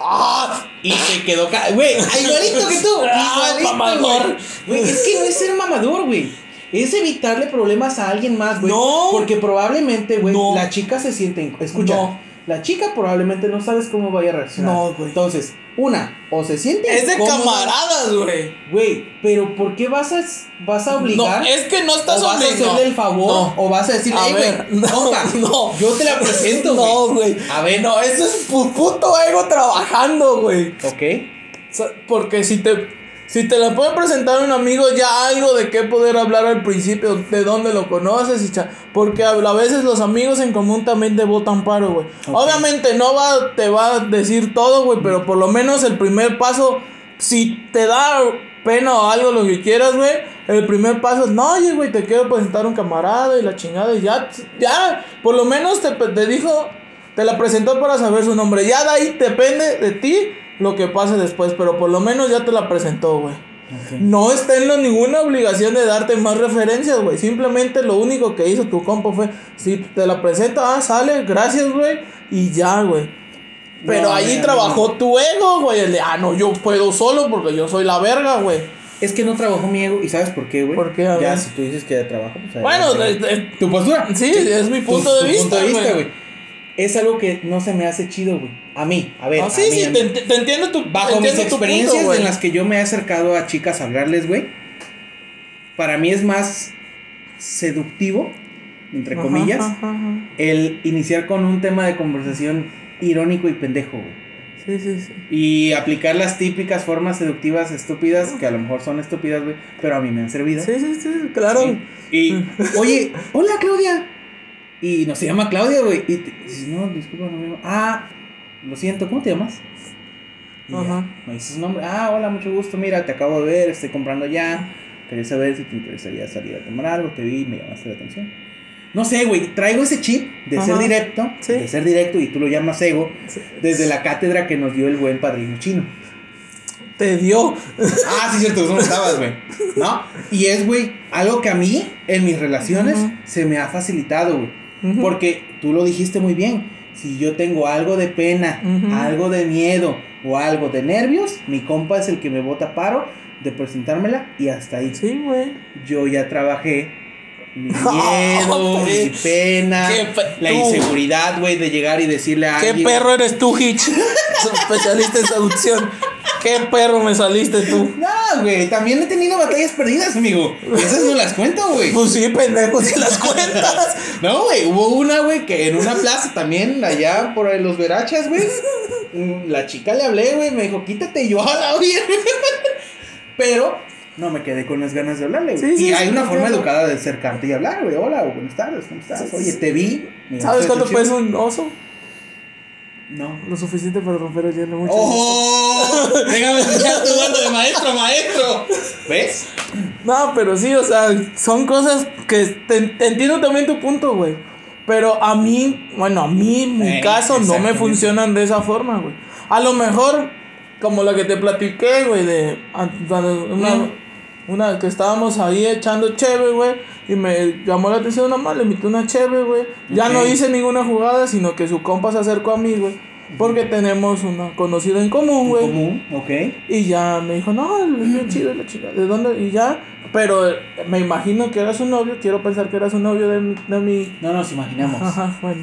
¡Ah! Y se quedó, ca- güey, igualito que tú, Ah, igualito, mamador. güey. Es que no es ser mamador, güey. Es evitarle problemas a alguien más, güey. No. Porque probablemente, güey, No. la chica se siente. Escucha, No. la chica probablemente no sabes cómo vaya a reaccionar. No, güey. Entonces, una, o se siente. Es de camaradas, güey. Güey, pero ¿por qué vas a, vas a obligar? No, es que no estás o vas a obligado. hacerle el favor, No. o vas a decirle, A "Ey, ver, no, no. yo te la presento, güey. No, güey. A ver, No, eso es pu- puto ego trabajando, güey. Ok. Porque si te si te la puede presentar un amigo, ya algo de qué poder hablar al principio, de dónde lo conoces y cha- porque a, a veces los amigos en común también te botan paro, güey. Obviamente no va te va a decir todo, güey, pero por lo menos el primer paso si te da pena o algo lo que quieras, güey, el primer paso es, "No, oye, güey, te quiero presentar un camarada y la chingada y ya ya por lo menos te, te dijo te la presentó para saber su nombre. Ya de ahí depende de ti lo que pase después, pero por lo menos ya te la presentó, güey. No está en ninguna obligación de darte más referencias, güey. Simplemente lo único que hizo tu compa fue, si te la presenta, ah, sale, gracias, güey, y ya, güey. Pero No, ahí mira, trabajó tu ego, güey. El de, ah, no, yo puedo solo porque yo soy la verga, güey. Es que no trabajó mi ego. ¿Y sabes por qué, güey? ¿Por qué? Ya, ver. si tú dices que trabajo, pues Bueno, tu postura. sí, es mi punto Tu- de tu vista, punto de vista, güey. Es algo que no se me hace chido, güey. A mí, a ver. Ah, a sí, mí, sí, a te, entiendo tu Bajo mis experiencias punto, en las que yo me he acercado a chicas a hablarles, güey, para mí es más seductivo, entre Ajá, comillas, ajá, ajá. el iniciar con un tema de conversación irónico y pendejo, güey. Sí, sí, sí. Y aplicar las típicas formas seductivas estúpidas, que a lo mejor son estúpidas, güey, pero a mí me han servido. Sí, sí, sí, claro. Sí. Y, oye, hola Claudia. Y no se llama Claudia, güey. Y te- no, disculpa, no me llamo. Ah, lo siento, ¿cómo te llamas? Y ya, Ajá. me dices su nombre. Ah, hola, mucho gusto. Mira, te acabo de ver, estoy comprando ya. Quería saber si te interesaría salir a tomar algo. Te vi me llamaste la atención. No sé, güey, traigo ese chip de ser directo, Sí. de ser directo, y tú lo llamas ego, Sí. desde la cátedra que nos dio el buen padrino chino. Te dio. Ah, sí, cierto, tú no estabas, güey. ¿No? Y es, güey, algo que a mí, en mis relaciones, se me ha facilitado, güey. Porque tú lo dijiste muy bien. Si yo tengo algo de pena, algo de miedo o algo de nervios, mi compa es el que me bota paro de presentármela y hasta ahí. Sí, güey. Yo ya trabajé mi miedo, mi qué- pena, qué pe- la inseguridad, güey, de llegar y decirle a ¿Qué alguien. perro eres tú, Hitch? Especialista en seducción. ¿Qué perro me saliste tú? No, güey, también he tenido batallas perdidas, amigo. Esas no las cuento, güey. Pues sí, pendejo, si las cuentas. No, güey, hubo una, güey, que en una plaza también, allá por los Verachas, güey. mm, La chica le hablé, güey, me dijo, quítate, y yo a la bien. Pero no me quedé con las ganas de hablarle, güey. Sí, sí, y hay sí, una forma educada de acercarte y hablar, güey. Hola, buenas tardes, ¿cómo estás? Oye, te vi. ¿Sabes cuánto pesa un oso? No. Lo suficiente para romper el hielo mucho. ¡Oh! Déjame escuchar tu bando de maestro, maestro. ¿Ves? No, pero sí, o sea, son cosas que te, te entiendo también tu punto, güey. Pero a mí, bueno, a mí, en mi Eh, caso, no me funcionan de esa forma, güey. A lo mejor, como la que te platiqué, güey, de a- cuando una, Mm. Una que estábamos ahí echando cheve, güey, y me llamó la atención una más, le invité una cheve, güey. Ya no hice ninguna jugada, sino que su compa se acercó a mí, güey. Porque tenemos una conocida en común, güey. Común, ok. Y ya me dijo, no, es bien chido la chica. ¿De dónde? Y ya. Pero me imagino que era su novio. Quiero pensar que era su novio de mi. De mi... No nos imaginamos. Ajá, bueno.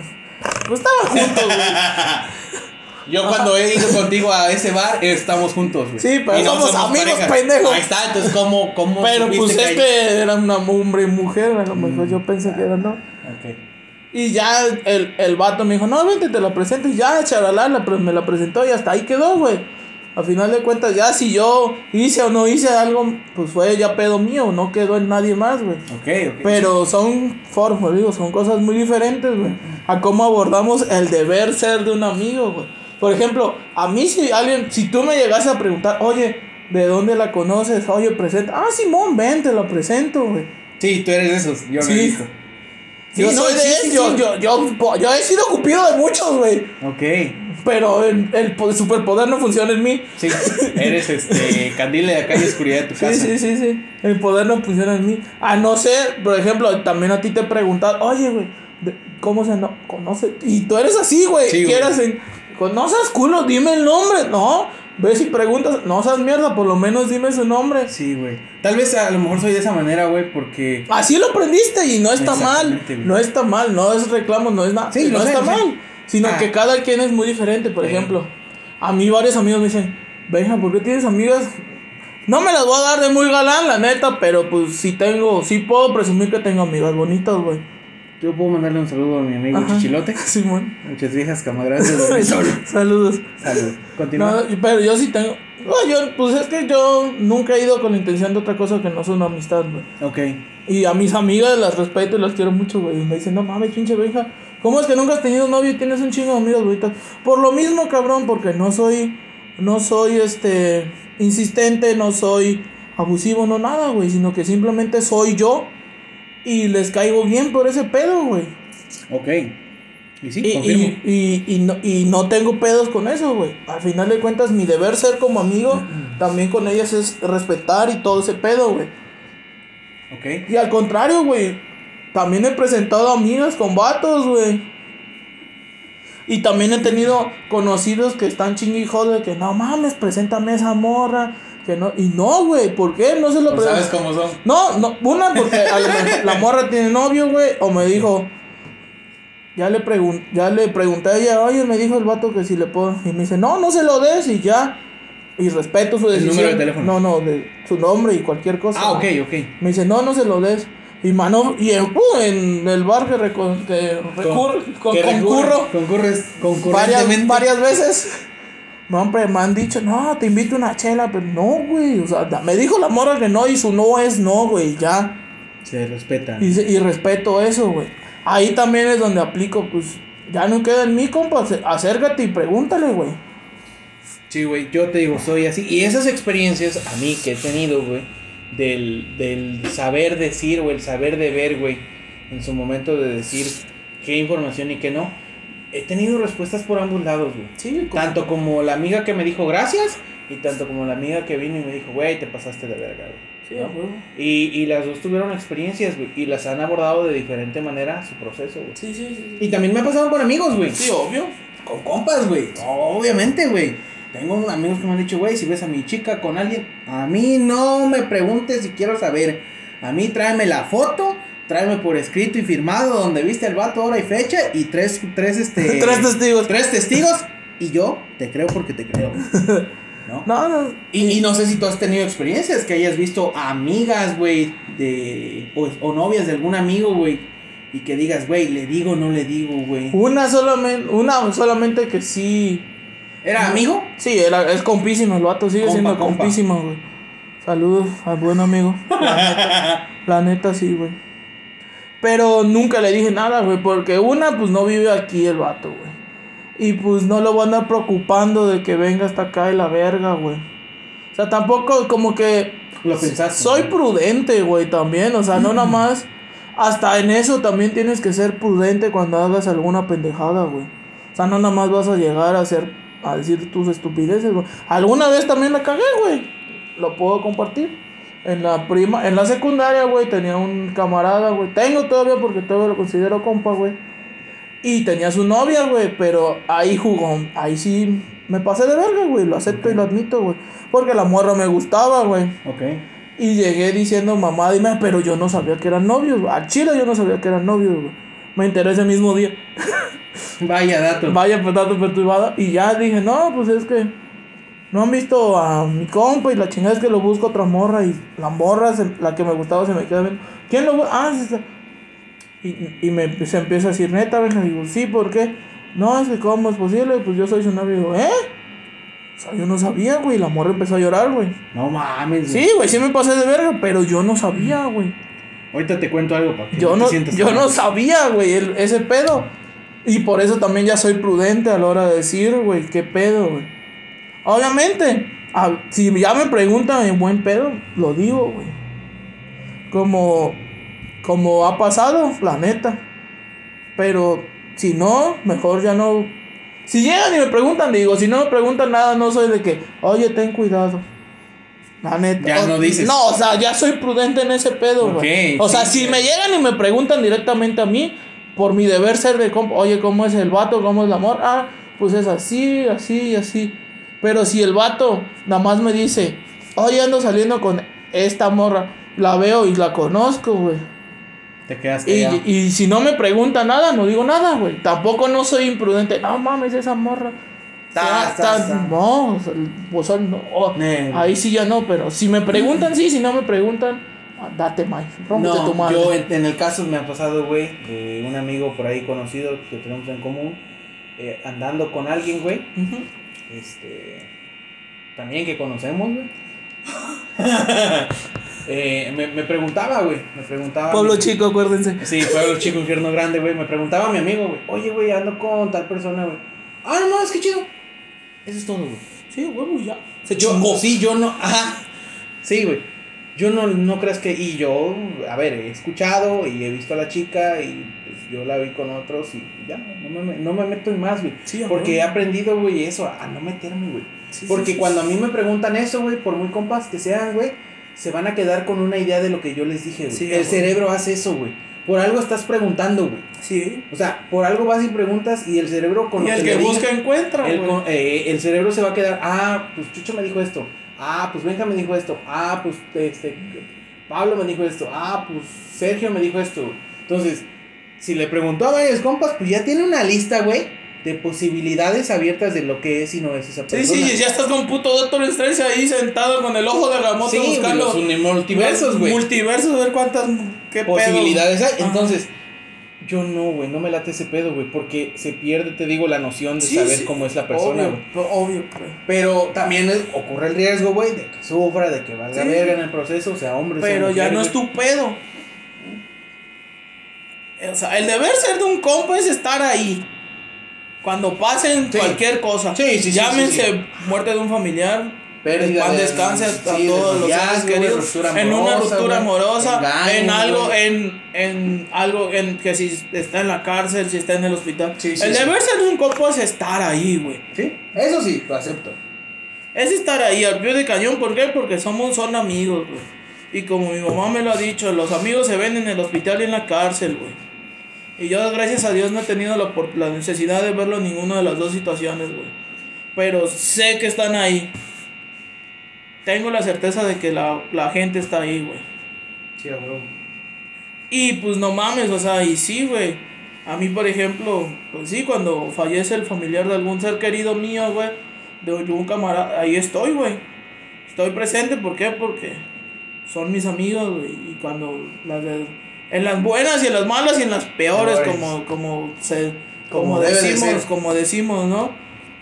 Pues estaba juntos, güey. Yo cuando he ido contigo a ese bar, estamos juntos, güey. Sí, pero Y no somos amigos, pareja. pendejo. Ahí está, entonces, ¿cómo, cómo Pero pues es ahí- que era una hombre y mujer, a lo mejor yo pensé que era no. Ok. Y ya el, el vato me dijo, no, vente, te la presento. Y ya, charalá, la me la presentó y hasta ahí quedó, güey. A final de cuentas, ya si yo hice o no hice algo, pues fue ya pedo mío, no quedó en nadie más, güey. Ok, ok. Pero son formas, digo, son cosas muy diferentes, güey. A cómo abordamos el deber ser de un amigo, güey. Por ejemplo, a mí si alguien, si tú me llegas a preguntar, oye, ¿de dónde la conoces? Oye, presenta. Ah, Simón, ven, te la presento, güey. Sí, tú eres de esos, yo lo he Sí. visto. yo no, soy de sí, esos, sí, yo, sí. yo, yo, yo he sido cupido de muchos, güey. Ok. Pero el, el po- superpoder no funciona en mí. Sí, eres este candil de la calle oscuridad de tu casa. Sí, sí, sí, sí. El poder no funciona en mí. A no ser, por ejemplo, también a ti te preguntan, oye, güey, ¿cómo se no conoce? Y tú eres así, güey. Sí, güey. Quieras en. No seas culo, dime el nombre. No, ves y preguntas, no seas mierda, por lo menos dime su nombre. Sí, güey. Tal vez a lo mejor soy de esa manera, güey, porque. Así lo aprendiste y no está mal. Güey. No está mal, no es reclamo, no es nada. Sí, no sé, está sé. mal. Sino Ah. que cada quien es muy diferente. Por Sí. ejemplo, a mí varios amigos me dicen, Benja, ¿por qué tienes amigas? No me las voy a dar de muy galán, la neta, pero pues sí tengo, sí puedo presumir que tengo amigas bonitas, güey. Yo puedo mandarle un saludo a mi amigo Ajá. Chichilote. Simón. Muchas viejas camaradas. Saludos. Salud. Continúa. No, pero yo sí tengo. No, yo, pues es que yo nunca he ido con la intención de otra cosa que no sea una amistad, güey. Ok. Y a mis amigas las respeto y las quiero mucho, güey. Y me dicen, no mames, pinche Benja. ¿Cómo es que nunca has tenido novio y tienes un chingo de amigas bonitas? Por lo mismo, cabrón, porque no soy. No soy este. Insistente, no soy abusivo, no nada, güey. Sino que simplemente soy yo. Y les caigo bien por ese pedo, güey. Ok. Y sí, Y, confirmo. y, y, no, y no tengo pedos con eso, güey. Al final de cuentas, mi deber ser como amigo, también con ellas es respetar y todo ese pedo, güey. Ok. Y al contrario, güey. También he presentado amigas con vatos, güey. Y también he tenido conocidos que están chingue y jode que no mames, preséntame esa morra. Que no, y no, güey, ¿por qué? No se lo Pues sabes presento. cómo son. No, no, una porque a la morra tiene novio, güey, o me dijo, ya le pregun ya le pregunté a ella, oye, me dijo el vato que si le puedo, y me dice, no, no se lo des y ya, y respeto su ¿El decisión. número de teléfono? No, no, de su nombre y cualquier cosa. Ah, ok, ok. Me dice, no, no se lo des. Y mano, y en, uh, en el bar que, recon- que con- que concurro recurre- Concurres varias veces. No, hombre, me han dicho, no, te invito a una chela, pero no, güey. O sea, me dijo la morra que no y su no es no, güey, ya. Se respetan. Y, y respeto eso, güey. Ahí también es donde aplico, pues, ya no queda en mí, compa. Acércate y pregúntale, güey. Sí, güey, yo te digo, soy así. Y esas experiencias, a mí que he tenido, güey, del, del saber decir o el saber de ver, güey, en su momento de decir qué información y qué no, he tenido respuestas por ambos lados, güey. Sí, Tanto como la amiga que me dijo gracias y tanto como la amiga que vino y me dijo, güey, te pasaste de verga, güey. Sí, ¿no? Y, y las dos tuvieron experiencias, güey, y las han abordado de diferente manera su proceso, güey. Sí, sí, sí. Y también me ha pasado con amigos, güey. Sí, obvio. Con compas, güey. Obviamente, güey. Tengo amigos que me han dicho, güey, si ves a mi chica con alguien, a mí no me preguntes si quiero saber. A mí tráeme la foto, tráeme por escrito y firmado donde viste el vato, hora y fecha y tres, tres, este... Tres testigos. Tres testigos y yo te creo porque te creo. ¿No? No, no. Y, y no sé si tú has tenido experiencias que hayas visto amigas, güey, de... O, o novias de algún amigo, güey. Y que digas, güey, le digo, no le digo, güey. Una solamente, una solamente que sí. ¿Era amigo? Sí, era, es compísimo, el vato sigue Compa, siendo compísimo, güey. Saludos al buen amigo. La neta, la neta sí, güey. Pero nunca le dije nada, güey, porque una, pues no vive aquí el vato, güey. Y pues no lo voy a andar preocupando de que venga hasta acá y la verga, güey. O sea, tampoco como que Lo pensaste. soy prudente, güey, también. O sea, no nada más. Hasta en eso también tienes que ser prudente cuando hagas alguna pendejada, güey. O sea, no nada más vas a llegar a hacer. a decir tus estupideces, güey. Alguna vez también la cagué, güey. Lo puedo compartir. En la prima, en la secundaria, güey, tenía un camarada, güey. Tengo todavía porque todavía lo considero compa, güey. Y tenía su novia, güey, pero ahí jugó. Ahí sí me pasé de verga, güey. Lo acepto y lo admito, güey. Porque la morra me gustaba, güey. Ok. Y llegué diciendo, mamá, dime, pero yo no sabía que eran novios. güey. Al chile yo no sabía que eran novios, güey. Me enteré ese mismo día. Vaya dato. Vaya pues dato perturbado. Y ya dije, no, pues es que no han visto a mi compa y la chingada es que lo busco otra morra y la morra, se- la que me gustaba, se me queda viendo. ¿Quién lo Ah, sí está. Y, y me se empieza a decir, neta, venga, digo, sí, ¿por qué? No, es que cómo es posible, pues yo soy su novio. Digo, ¿eh? O sea, yo no sabía, güey. La morra empezó a llorar, güey. No mames. güey. Sí, güey, sí me pasé de verga, pero yo no sabía, güey. Ahorita te cuento algo para que Yo te no, sientas yo mal. no sabía, güey, el- ese pedo. Y por eso también ya soy prudente a la hora de decir, güey, qué pedo, güey. Obviamente, a- si ya me preguntan en buen pedo, lo digo, güey. Como, como ha pasado, la neta. Pero si no, mejor ya no. Si llegan y me preguntan, digo, si no me preguntan nada, no soy de que, oye, ten cuidado. La neta. Ya O- no dices. No, o sea, ya soy prudente en ese pedo, güey. O sea, sí, si me llegan y me preguntan directamente a mí, por mi deber ser de oye, ¿cómo es el vato? ¿Cómo es el amor? Ah, pues es así, así y así. Pero si el vato nada más me dice, oye, ando saliendo con esta morra, la veo y la conozco, güey. Te quedas Y, y si no me pregunta nada, no digo nada, güey. Tampoco no soy imprudente. No mames, esa morra. Ta. No, pues no. oh, ahí sí ya no, pero si me preguntan, sí. Si no me preguntan, ah, date, Mike. Rómpete tu No, madre. yo en, en el caso me ha pasado, güey, de un amigo por ahí conocido que tenemos en común, eh, andando con alguien, güey, Ujú. Este, también que conocemos, güey. Eh, me, me preguntaba, güey, me preguntaba. Pueblo mi- chico, acuérdense. Sí, pueblo chico, infierno grande, güey. Me preguntaba mi amigo, güey, oye, güey, ando con tal persona, güey. Ah, no, no, es que chido. Eso es todo, güey. Sí, huevo, ya. Se Yo, chingó. sí, yo no, ajá, sí, güey. Yo no, no creas que, y yo, a ver, he escuchado y he visto a la chica y yo la vi con otros y ya, no me, no me meto en más, güey. Sí, porque he aprendido, güey, eso, a no meterme, güey. Sí, Porque sí, cuando a mí me preguntan eso, güey, por muy compas que sean, güey, se van a quedar con una idea de lo que yo les dije, güey. Sí, El cerebro hace eso, güey. Por algo estás preguntando, güey. Sí. O sea, por algo vas y preguntas y el cerebro con Y el que que le diga- busca encuentra, el, con- eh, el cerebro se va a quedar, ah, pues Chucho me dijo esto, ah, pues Benja me dijo esto, ah, pues este, Pablo me dijo esto, ah, pues Sergio me dijo esto. Entonces, si le preguntó a varios compas, pues ya tiene una lista, güey, de posibilidades abiertas de lo que es y no es esa Sí, persona. sí, ya estás con puto Doctor Strange ahí sentado con el ojo de Agamotto Sí, güey, buscando los multiversos, güey. Multiversos, a ver cuántas qué pedo. posibilidades hay. Ajá. Entonces, yo no, güey, no me late ese pedo, güey, porque se pierde, te digo, la noción de Sí, saber sí, cómo es la persona, obvio, güey. obvio, güey. Pero también es- ocurre el riesgo, güey, de que sufra, de que valga Sí. verga en el proceso, o sea, hombre. sea Pero ya mujer, no güey. es tu pedo. O sea, el deber ser de un compa es estar ahí. Cuando pasen Sí. cualquier cosa. Sí, sí, sí, Llámense muerte de un familiar. Pérdida de- descanse a todos los seres queridos. En una ruptura amorosa. en algo, en, en algo en que si está en la cárcel, si está en el hospital. Sí, sí, el deber ser de un compa es estar ahí, güey. Sí, eso sí, lo acepto. Es estar ahí al pie de cañón, ¿por qué? Porque somos, son amigos, güey. Y como mi mamá me lo ha dicho, los amigos se ven en el hospital y en la cárcel, güey. Y yo, gracias a Dios, no he tenido la, por- la necesidad de verlo en ninguna de las dos situaciones, güey. Pero sé que están ahí. Tengo la certeza de que la, la gente está ahí, güey. Sí, huevo. Y pues no mames, o sea, y sí, güey. A mí, por ejemplo, pues sí, cuando fallece el familiar de algún ser querido mío, güey, de algún camarada, ahí estoy, güey. Estoy presente, ¿por qué? Porque son mis amigos, güey. Y cuando las de- en las buenas y en las malas y en las peores, Peores. como, como se, como, Como debe de decimos, como decimos, ¿no?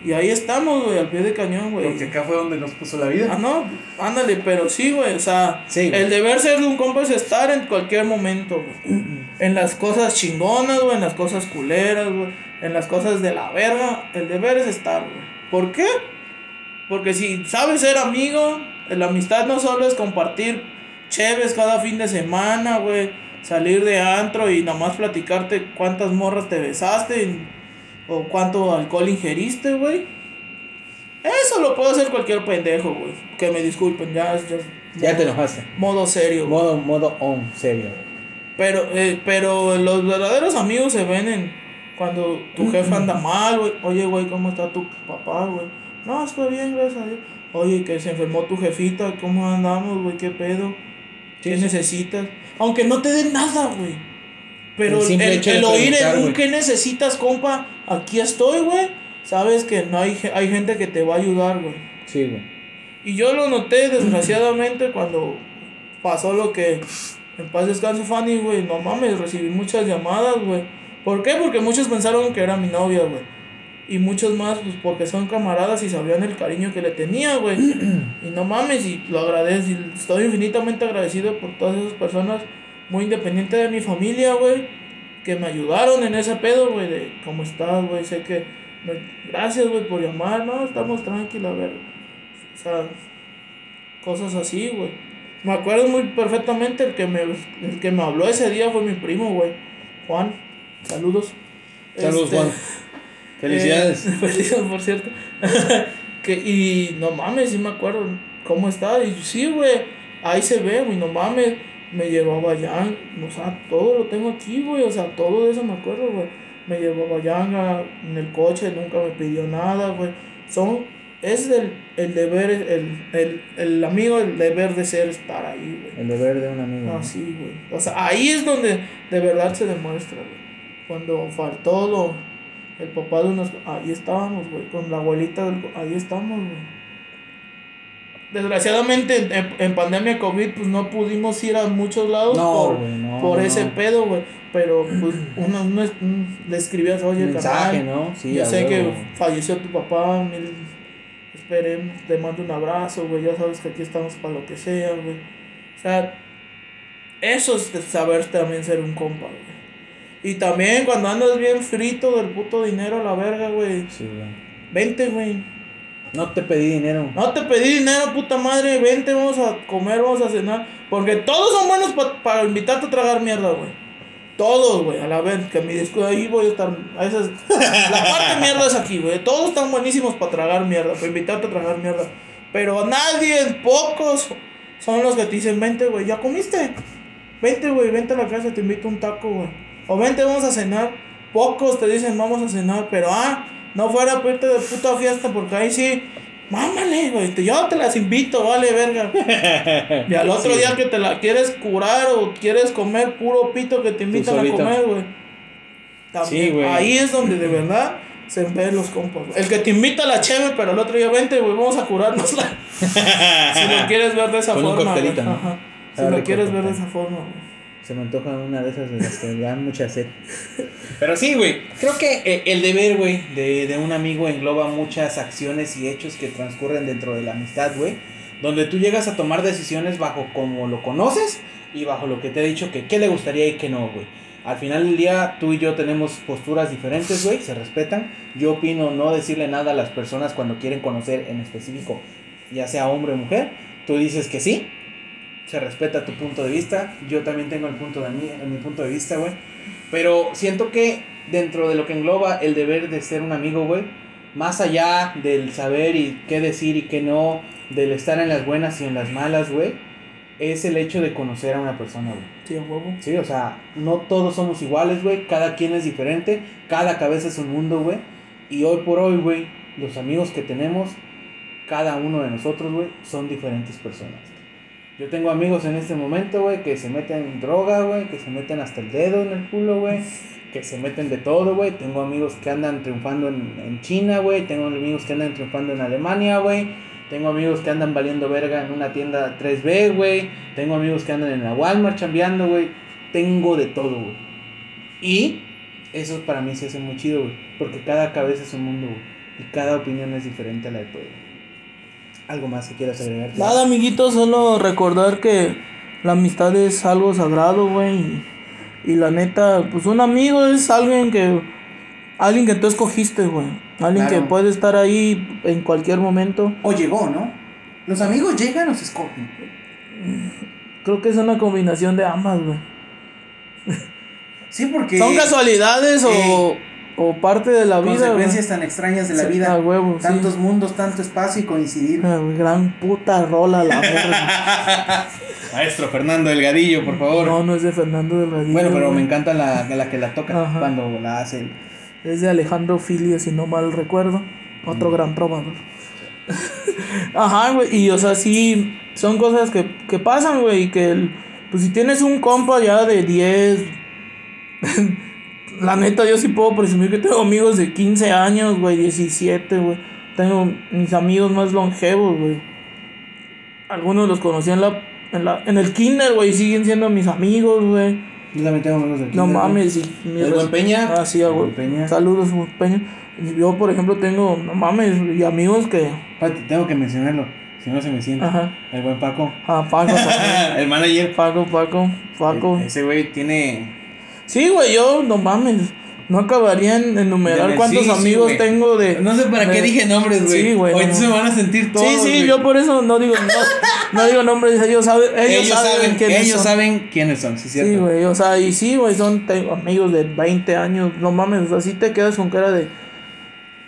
Y ahí estamos, güey, al pie de cañón, güey. Porque acá fue donde nos puso la vida. Ah, no, ándale, pero sí, güey, o sea, Sí, el deber ser de un compa es estar en cualquier momento, güey. En las cosas chingonas, güey, en las cosas culeras, güey, en las cosas de la verga, el deber es estar, güey. ¿Por qué? Porque si sabes ser amigo, la amistad no solo es compartir cheves cada fin de semana, güey, salir de antro y nada más platicarte cuántas morras te besaste y- o cuánto alcohol ingeriste, güey. Eso lo puede hacer cualquier pendejo, güey. Que me disculpen, ya ya Ya te enojaste. modo serio. güey. Modo, modo on, serio. Pero, eh, pero los verdaderos amigos se ven en cuando tu jefe anda mal, güey. Oye, güey, ¿cómo está tu papá, güey? No, estoy bien, gracias a Dios. Oye, que se enfermó tu jefita, ¿cómo andamos, güey? ¿Qué pedo? ¿Qué necesitas? Aunque no te den nada, güey. Pero El el, el- el oír un güey. ¿qué necesitas, compa? aquí estoy, güey, sabes que no hay, hay gente que te va a ayudar, güey. Sí, güey. Y yo lo noté, desgraciadamente, cuando pasó lo que en paz descanse Fanny, güey, no mames, recibí muchas llamadas, güey. ¿Por qué? Porque muchos pensaron que era mi novia, güey. Y muchos más, pues porque son camaradas y sabían el cariño que le tenía, güey. y no mames, y lo agradezco. Y estoy infinitamente agradecido por todas esas personas, muy independiente de mi familia, güey. Que me ayudaron en ese pedo, güey, de cómo estás, güey. Sé que. Gracias, güey, por llamar, ¿no? Estamos tranquilos, a ver. O sea, cosas así, güey. Me acuerdo muy perfectamente el que me, el que me habló ese día fue mi primo, güey. Juan. Saludos. Saludos, Este, Juan. Felicidades. eh, felicidades, por cierto. que, y no mames, sí me acuerdo cómo estaba. Y sí, güey, ahí se ve, güey, no mames. Me llevaba allá, o sea, todo lo tengo aquí, güey, o sea, todo de eso me acuerdo, güey. Me llevaba allá en el coche, nunca me pidió nada, güey. Son, es el, el deber, el, el, el amigo, el deber de ser estar ahí, güey. El deber de un amigo. Ah, ¿no? sí, güey. O sea, ahí es donde de verdad se demuestra, güey. Cuando faltó lo, el papá de unos... Ahí estábamos, güey. Con la abuelita, del, ahí estamos, güey. Desgraciadamente en, en pandemia COVID pues no pudimos ir a muchos lados No, por, no, por no. ese pedo, güey. Pero pues uno, uno es- un- le escribías, oye, Mensaje, carnal, ¿no? Sí, yo sé que falleció tu papá, mil, esperemos, te mando un abrazo, güey, ya sabes que aquí estamos para lo que sea, güey. O sea, eso es saber también ser un compa, güey. Y también cuando andas bien frito del puto dinero a la verga, güey, Sí, güey. vente, güey. No te pedí dinero. No te pedí dinero, puta madre, vente, vamos a comer, vamos a cenar. Porque todos son buenos pa- para invitarte a tragar mierda, güey. Todos, güey, a la vez, que mi disco ahí voy a estar. A esas, la parte mierda es aquí, güey. Todos están buenísimos para tragar mierda, para invitarte a tragar mierda. Pero nadie, pocos, son los que te dicen, vente, güey, ¿ya comiste? Vente, güey, vente a la casa, te invito un taco, güey. O vente, vamos a cenar. Pocos te dicen, vamos a cenar, pero ah, no fuera a irte de puta fiesta, porque ahí sí, mámale, güey, yo te las invito, vale, verga. Y al otro Sí. día que te la quieres curar o quieres comer puro pito que te invitan a comer, güey. También, Sí, güey. Ahí es donde de verdad se ven los compas. güey. El que te invita a la cheve, pero el otro día vente, güey, vamos a curárnosla. si lo quieres ver de esa Con un forma. coctelito, ¿no? Ajá. Si lo quieres ver de esa forma, güey. Se me antoja una de esas de las que dan mucha sed. Pero sí, güey. Creo que eh, el deber, güey, de, de un amigo engloba muchas acciones y hechos que transcurren dentro de la amistad, güey. Donde tú llegas a tomar decisiones bajo como lo conoces y bajo lo que te he dicho que qué le gustaría y qué no, güey. Al final del día, tú y yo tenemos posturas diferentes, güey, se respetan. Yo opino no decirle nada a las personas cuando quieren conocer en específico, ya sea hombre o mujer. Tú dices que sí, se respeta tu punto de vista. Yo también tengo el punto de mí, mi punto de vista, güey. Pero siento que dentro de lo que engloba el deber de ser un amigo, güey, más allá del saber y qué decir y qué no, del estar en las buenas y en las malas, güey, es el hecho de conocer a una persona, güey. Sí, huevo. Sí, o sea, no todos somos iguales, güey. Cada quien es diferente. Cada cabeza es un mundo, güey. Y hoy por hoy, güey, los amigos que tenemos, cada uno de nosotros, güey, son diferentes personas. Yo tengo amigos en este momento, güey, que se meten en droga, güey, que se meten hasta el dedo en el culo, güey, que se meten de todo, güey. Tengo amigos que andan triunfando en, en China, güey. Tengo amigos que andan triunfando en Alemania, güey. Tengo amigos que andan valiendo verga en una tienda 3B, güey. Tengo amigos que andan en la Walmart chambeando, güey. Tengo de todo, güey. Y eso para mí se hace muy chido, güey. Porque cada cabeza es un mundo, güey. Y cada opinión es diferente a la de todo. ¿Algo más que quieras agregar? Nada, amiguito, solo recordar que la amistad es algo sagrado, güey. Y, la neta, pues un amigo es alguien que. Alguien que tú escogiste, güey. Alguien Claro. que puede estar ahí en cualquier momento. O llegó, ¿no? Los amigos llegan o se escogen. Creo que es una combinación de ambas, güey. Sí, porque. Son casualidades o, o parte de la vida, consecuencias tan extrañas de la Sí, vida. a huevo, sí. Tantos mundos, tanto espacio y coincidir. Ah, Gran puta rola la verga. Maestro Fernando Delgadillo, por favor. No, no es de Fernando del Radillo. bueno, pero me encanta la, la que la toca Ajá. cuando la hace. Es de Alejandro Filio, si no mal recuerdo. Otro Mm. gran trovador. Ajá, güey. Y o sea, sí, son cosas que, que pasan, güey. Y que, el- pues si tienes un compa ya de 10, la neta, yo sí puedo presumir que tengo amigos de 15 años, güey, 17, güey. Tengo mis amigos más longevos, güey. Algunos los conocí en la, en la, en el kinder, güey, siguen siendo mis amigos, güey. Yo también tengo amigos del No kinder, güey. mames, y mi ¿El buen Peña? Ah, sí, güey. Peña. Saludos, buen Peña. Yo, por ejemplo, tengo, no mames, y amigos que. Tengo que mencionarlo, si no se me siente. Ajá. El buen Paco. Ah, Paco el manager. Paco, Paco, Paco. E- Ese güey tiene. Sí, güey, yo, no mames. No acabaría en enumerar cuántos sí, amigos tengo de. No sé para de- qué dije nombres, güey. Sí, güey. No, se van a sentir todos. Sí, sí, yo por eso no digo, no, no digo nombres, ellos saben, ellos, Ellos, saben, quiénes ellos son. saben quiénes son, sí, cierto. Sí, güey, o sea, y sí, güey, son amigos de 20 años, no mames, o sea, sí te quedas con cara de...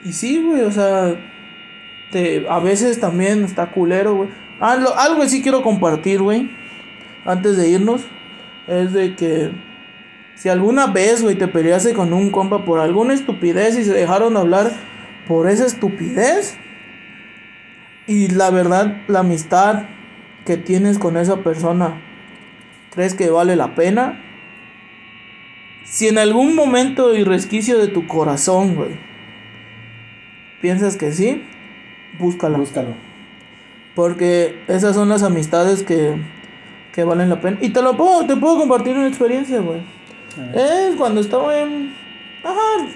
Y sí, güey, o sea, te, a veces también está culero, güey. Ah, algo que sí quiero compartir, güey, antes de irnos, es de que si alguna vez, güey, te peleaste con un compa por alguna estupidez y se dejaron de hablar por esa estupidez, y la verdad, la amistad que tienes con esa persona ¿Crees que vale la pena? Si en algún momento y resquicio de tu corazón, güey, piensas que sí, búscala. Búscalo. Porque esas son las amistades que, que valen la pena. Y te lo puedo, te puedo compartir una experiencia, güey. Es cuando estaba en... Ajá.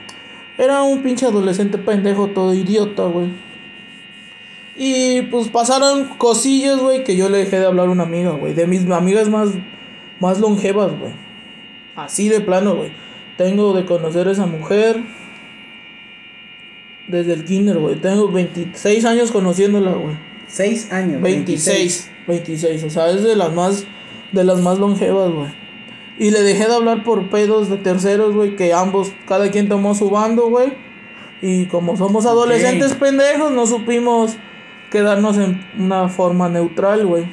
Era un pinche adolescente pendejo, todo idiota, güey. Y pues pasaron cosillas, güey, que yo le dejé de hablar a una amiga, güey. De mis amigas más, más longevas, güey. Así de plano, güey. Tengo de conocer a esa mujer desde el kinder, güey. Tengo 26 años conociéndola, güey. Seis años. 26, 26, o sea, es de las más de las más longevas, güey. Y le dejé de hablar por pedos de terceros, güey, que ambos cada quien tomó su bando, güey. Y como somos adolescentes pendejos, no supimos quedarnos en una forma neutral, güey.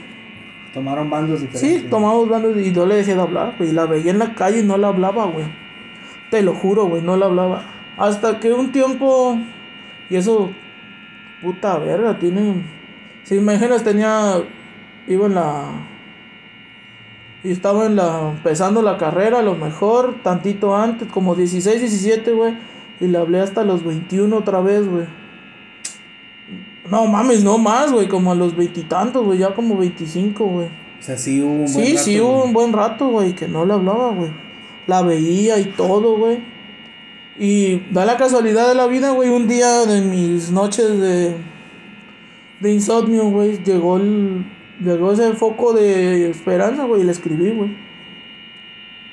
Tomaron bandos diferentes. Sí, tomamos bandos y yo le dejé de hablar, güey. La veía en la calle y no la hablaba, güey. Te lo juro, güey, no la hablaba. Hasta que un tiempo. Y eso. Puta verga, tiene. Si imaginas, tenía. Iba en la. Y estaba en la. Empezando la carrera, a lo mejor. Tantito antes, como 16, 17, güey. Y le hablé hasta los 21 otra vez, güey. No mames, no más, güey. Como a los veintitantos, güey. Ya como 25, güey. O sea, sí hubo un buen Sí, rato, sí, hubo güey. un buen rato, güey, que no le hablaba, güey. La veía y todo, güey. Y da la casualidad de la vida, güey, un día de mis noches de, de insomnio, güey, llegó el, llegó ese foco de esperanza, güey, y le escribí, güey.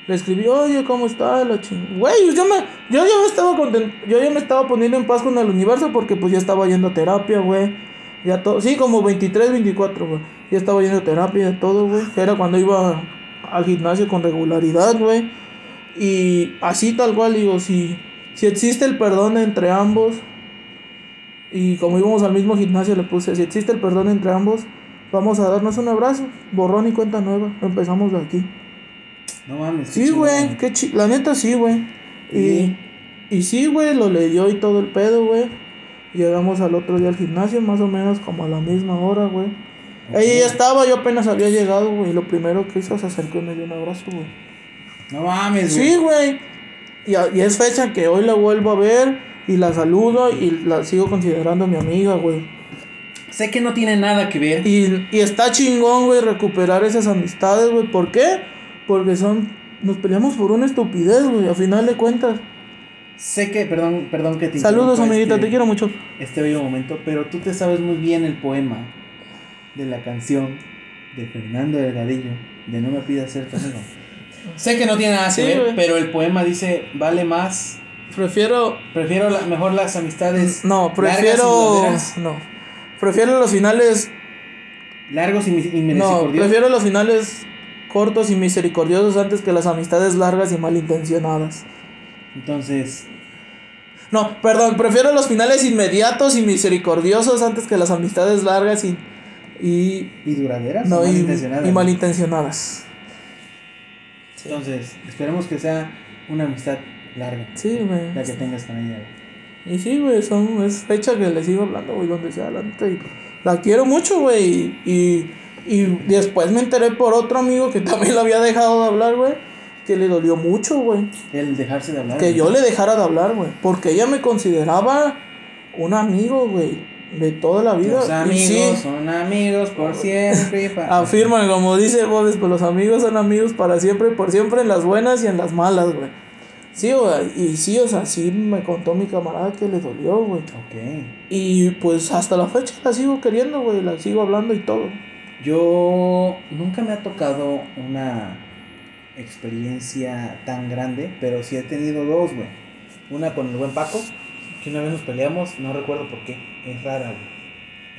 Le escribí, oye, ¿cómo está la ching... Güey, yo me, yo ya me estaba content... yo ya me estaba poniendo en paz con el universo porque pues ya estaba yendo a terapia, güey. Ya todo, sí, como 23, 24, güey. Ya estaba yendo a terapia y todo, güey. Era cuando iba al gimnasio con regularidad, güey. Y así tal cual, digo, si, si existe el perdón entre ambos, y como íbamos al mismo gimnasio, le puse, si existe el perdón entre ambos, vamos a darnos un abrazo, borrón y cuenta nueva, empezamos de aquí. No mames. Sí, güey, qué chi la neta sí, güey. Y, y sí, güey, lo leyó y todo el pedo, güey. Llegamos al otro día al gimnasio, más o menos como a la misma hora, güey. Ella ya estaba, yo apenas había llegado, güey. Y lo primero que hizo se acercó y me dio un abrazo, güey. No mames, güey. Sí, güey. Y, y es fecha que hoy la vuelvo a ver y la saludo y la sigo considerando mi amiga, güey. Sé que no tiene nada que ver. Y, y está chingón, güey, recuperar esas amistades, güey. ¿Por qué? Porque son. Nos peleamos por una estupidez, güey, a final de cuentas. Sé que, perdón, perdón que te Saludos, interrumpa amiguita, este- te quiero mucho. Este bello momento, pero tú te sabes muy bien el poema de la canción de Fernando Delgadillo, de No me pidas ser tu amigo. Sé que no tiene nada que Sí, ver, güey. pero el poema dice, vale más, Prefiero. prefiero la- mejor las amistades No, largas y prefiero. No. Prefiero los finales. largos y, mis- y No, misericordiosos. prefiero los finales cortos y misericordiosos antes que las amistades largas y malintencionadas. Entonces, No, perdón, prefiero los finales inmediatos y misericordiosos antes que las amistades largas y. y ¿y duraderas? no, y, malintencionadas? y malintencionadas. Entonces, esperemos que sea una amistad larga, Sí, güey. la que tengas con ella. Y sí, güey, son, es fecha que le sigo hablando, güey, donde sea, la neta, y la quiero mucho, güey, y, y después me enteré por otro amigo que también lo había dejado de hablar, güey, que le dolió mucho, güey. El dejarse de hablar. Que yo le dejara de hablar, güey. Porque ella me consideraba un amigo, güey. De toda la vida. Los Y amigos sí, son amigos por siempre. pa- afirman, como dice Bodes, pues los amigos son amigos para siempre, por siempre, en las buenas y en las malas, güey. Sí, güey. Y sí, o sea, sí me contó mi camarada que le dolió, güey. Ok. Y pues hasta la fecha la sigo queriendo, güey. La sigo hablando y todo. Yo nunca me ha tocado una experiencia tan grande, pero sí he tenido dos, güey. Una con el buen Paco, que una vez nos peleamos, no recuerdo por qué. Es rara, güey.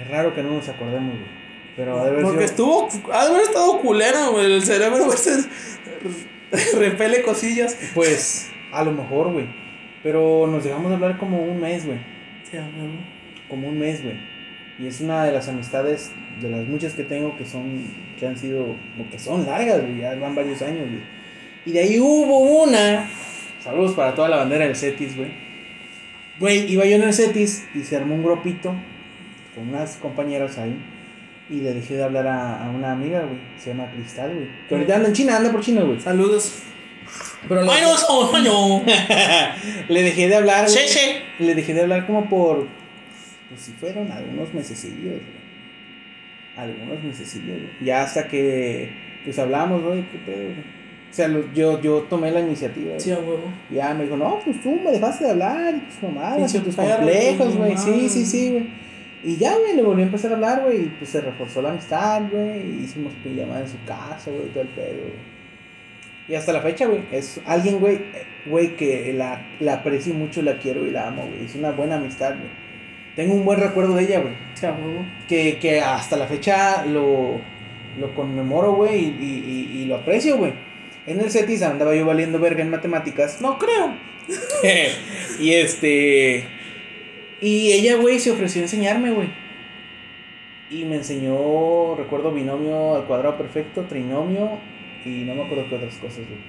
Es raro que no nos acordemos, güey. Pero ha de haber Porque sido- estuvo, ha de haber estado culera, güey. El cerebro, güey, se repele cosillas. Pues, a lo mejor, güey. Pero nos dejamos de hablar como un mes, güey. Sí. Como un mes, güey. Y es una de las amistades, de las muchas que tengo, que son, que han sido, o que son largas, güey. Ya van varios años, güey. Y de ahí hubo una. Saludos para toda la bandera del Cetis, güey. Güey, iba yo en el Cetis y se armó un grupito con unas compañeras ahí. Y le dejé de hablar a, a una amiga, güey. Se llama Cristal, güey. Que ahorita anda en China, anda por China, güey. Saludos. Pero le, Bueno, somos bueno. le dejé de hablar. Sí, sí. Le dejé de hablar como por. Pues si fueron algunos mesecillos, güey. Algunos mesecillos, güey. Ya hasta que. Pues hablamos, güey, qué pedo, güey. O sea, lo- yo, yo tomé la iniciativa. güey. Sí, a huevo. Ya me dijo, no, pues tú me dejaste de hablar, y tus mamadas, y tus complejos, güey. Sí, sí, sí, güey. Y ya, güey, le volví a empezar a hablar, güey. Y pues se reforzó la amistad, güey. y Hicimos pijamada en su casa, güey, todo el pedo, güey. Y hasta la fecha, güey, es alguien, güey, güey, que la, la aprecio mucho, la quiero y la amo, güey. Es una buena amistad, güey. Tengo un buen recuerdo de ella, güey. Que, que hasta la fecha lo, lo conmemoro, güey, y, y, y, y lo aprecio, güey. En el CETIS andaba yo valiendo verga en matemáticas. No creo. y este. Y ella, güey, se ofreció a enseñarme, güey. Y me enseñó, recuerdo, binomio al cuadrado perfecto, trinomio y no me acuerdo qué otras cosas, güey.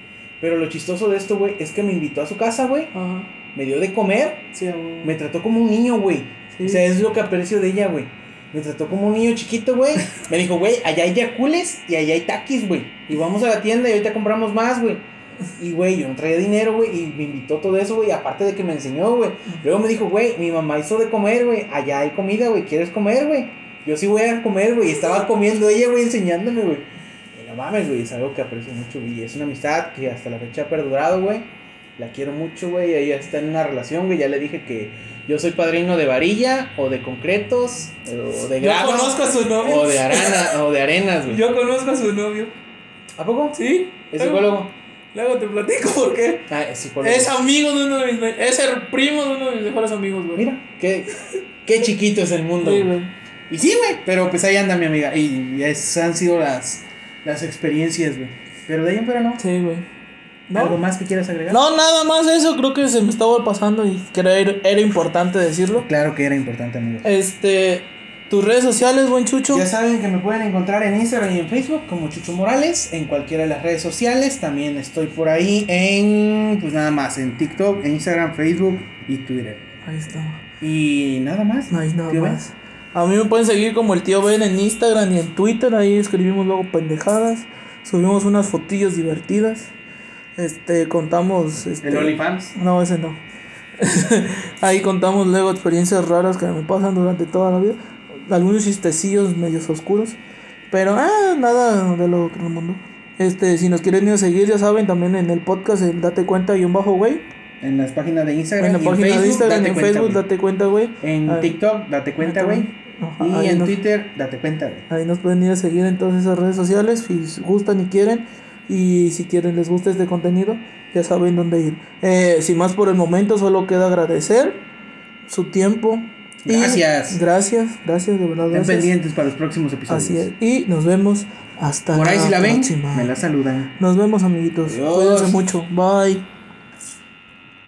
Pero lo chistoso de esto, güey, es que me invitó a su casa, güey. Ajá. Me dio de comer. Sí, huevo. Me trató como un niño, güey. Sí. O sea, es lo que aprecio de ella, güey. Me trató como un niño chiquito, güey. Me dijo, güey, allá hay yacules y allá hay taquis, güey. Y vamos a la tienda y ahorita compramos más, güey. Y, güey, yo no traía dinero, güey. Y me invitó todo eso, güey. Aparte de que me enseñó, güey. Luego me dijo, güey, mi mamá hizo de comer, güey. Allá hay comida, güey. ¿Quieres comer, güey? Yo sí voy a comer, güey. Estaba comiendo ella, güey, enseñándome, güey. Mames, güey. Es algo que aprecio mucho, güey. Es una amistad que hasta la fecha ha perdurado, güey. La quiero mucho, güey. Ella está en una relación, güey. Ya le dije que yo soy padrino de varilla, o de concretos, o de Yo grava, conozco a su novio. o de arena, o de arenas, güey. Yo conozco a su novio. ¿A poco? ¿Sí? ¿Es Luego- psicólogo? Luego te platico por qué. Ah, es psicólogo. Es amigo de uno de mis. Es el primo de uno de mis mejores amigos, güey. Mira, qué, qué chiquito es el mundo. Sí, güey. Y sí, güey, pero pues ahí anda mi amiga. Y esas han sido las, las experiencias, güey. Pero de ahí en fuera no. Sí, güey. ¿Algo ¿No? más que quieras agregar? no, nada más eso. Creo que se me estaba pasando y creo era, era importante decirlo. Claro que era importante, amigo. Este. Tus redes sociales, buen chucho. Ya saben que me pueden encontrar en Instagram y en Facebook como Chucho Morales, en cualquiera de las redes sociales. También estoy por ahí en, pues nada más, en TikTok, en Instagram, Facebook y Twitter. Ahí está. Y nada más. No hay nada ¿Tío Ben? A mí me pueden seguir como el tío Ben en Instagram y en Twitter. Ahí escribimos luego pendejadas. Subimos unas fotillos divertidas. Este, contamos. Este, El OnlyFans. No, ese no. Ahí contamos luego experiencias raras que me pasan durante toda la vida. Algunos chistecillos medios oscuros. Pero ah, nada de lo que el mundo. Este, si nos quieren ir a seguir, ya saben, también en el podcast, en Date Cuenta y un bajo, güey. En las páginas de Instagram En la página Facebook, de Instagram, date en cuenta, Facebook, güey. date cuenta, güey. En Ahí- TikTok, date cuenta, güey. Ajá, Y ahí en nos- Twitter, date cuenta, güey. Ahí nos pueden ir a seguir en todas esas redes sociales si gustan y quieren. Y si quieren, les gusta este contenido, ya saben dónde ir. Eh, sin más por el momento, solo queda agradecer su tiempo. y- Gracias. gracias, gracias, de verdad. Estén Gracias. pendientes para los próximos episodios. Así es. Y nos vemos hasta Por ahí la si la ven, próxima. me la saludan. Nos vemos, amiguitos. Adiós. Cuídense mucho. Bye.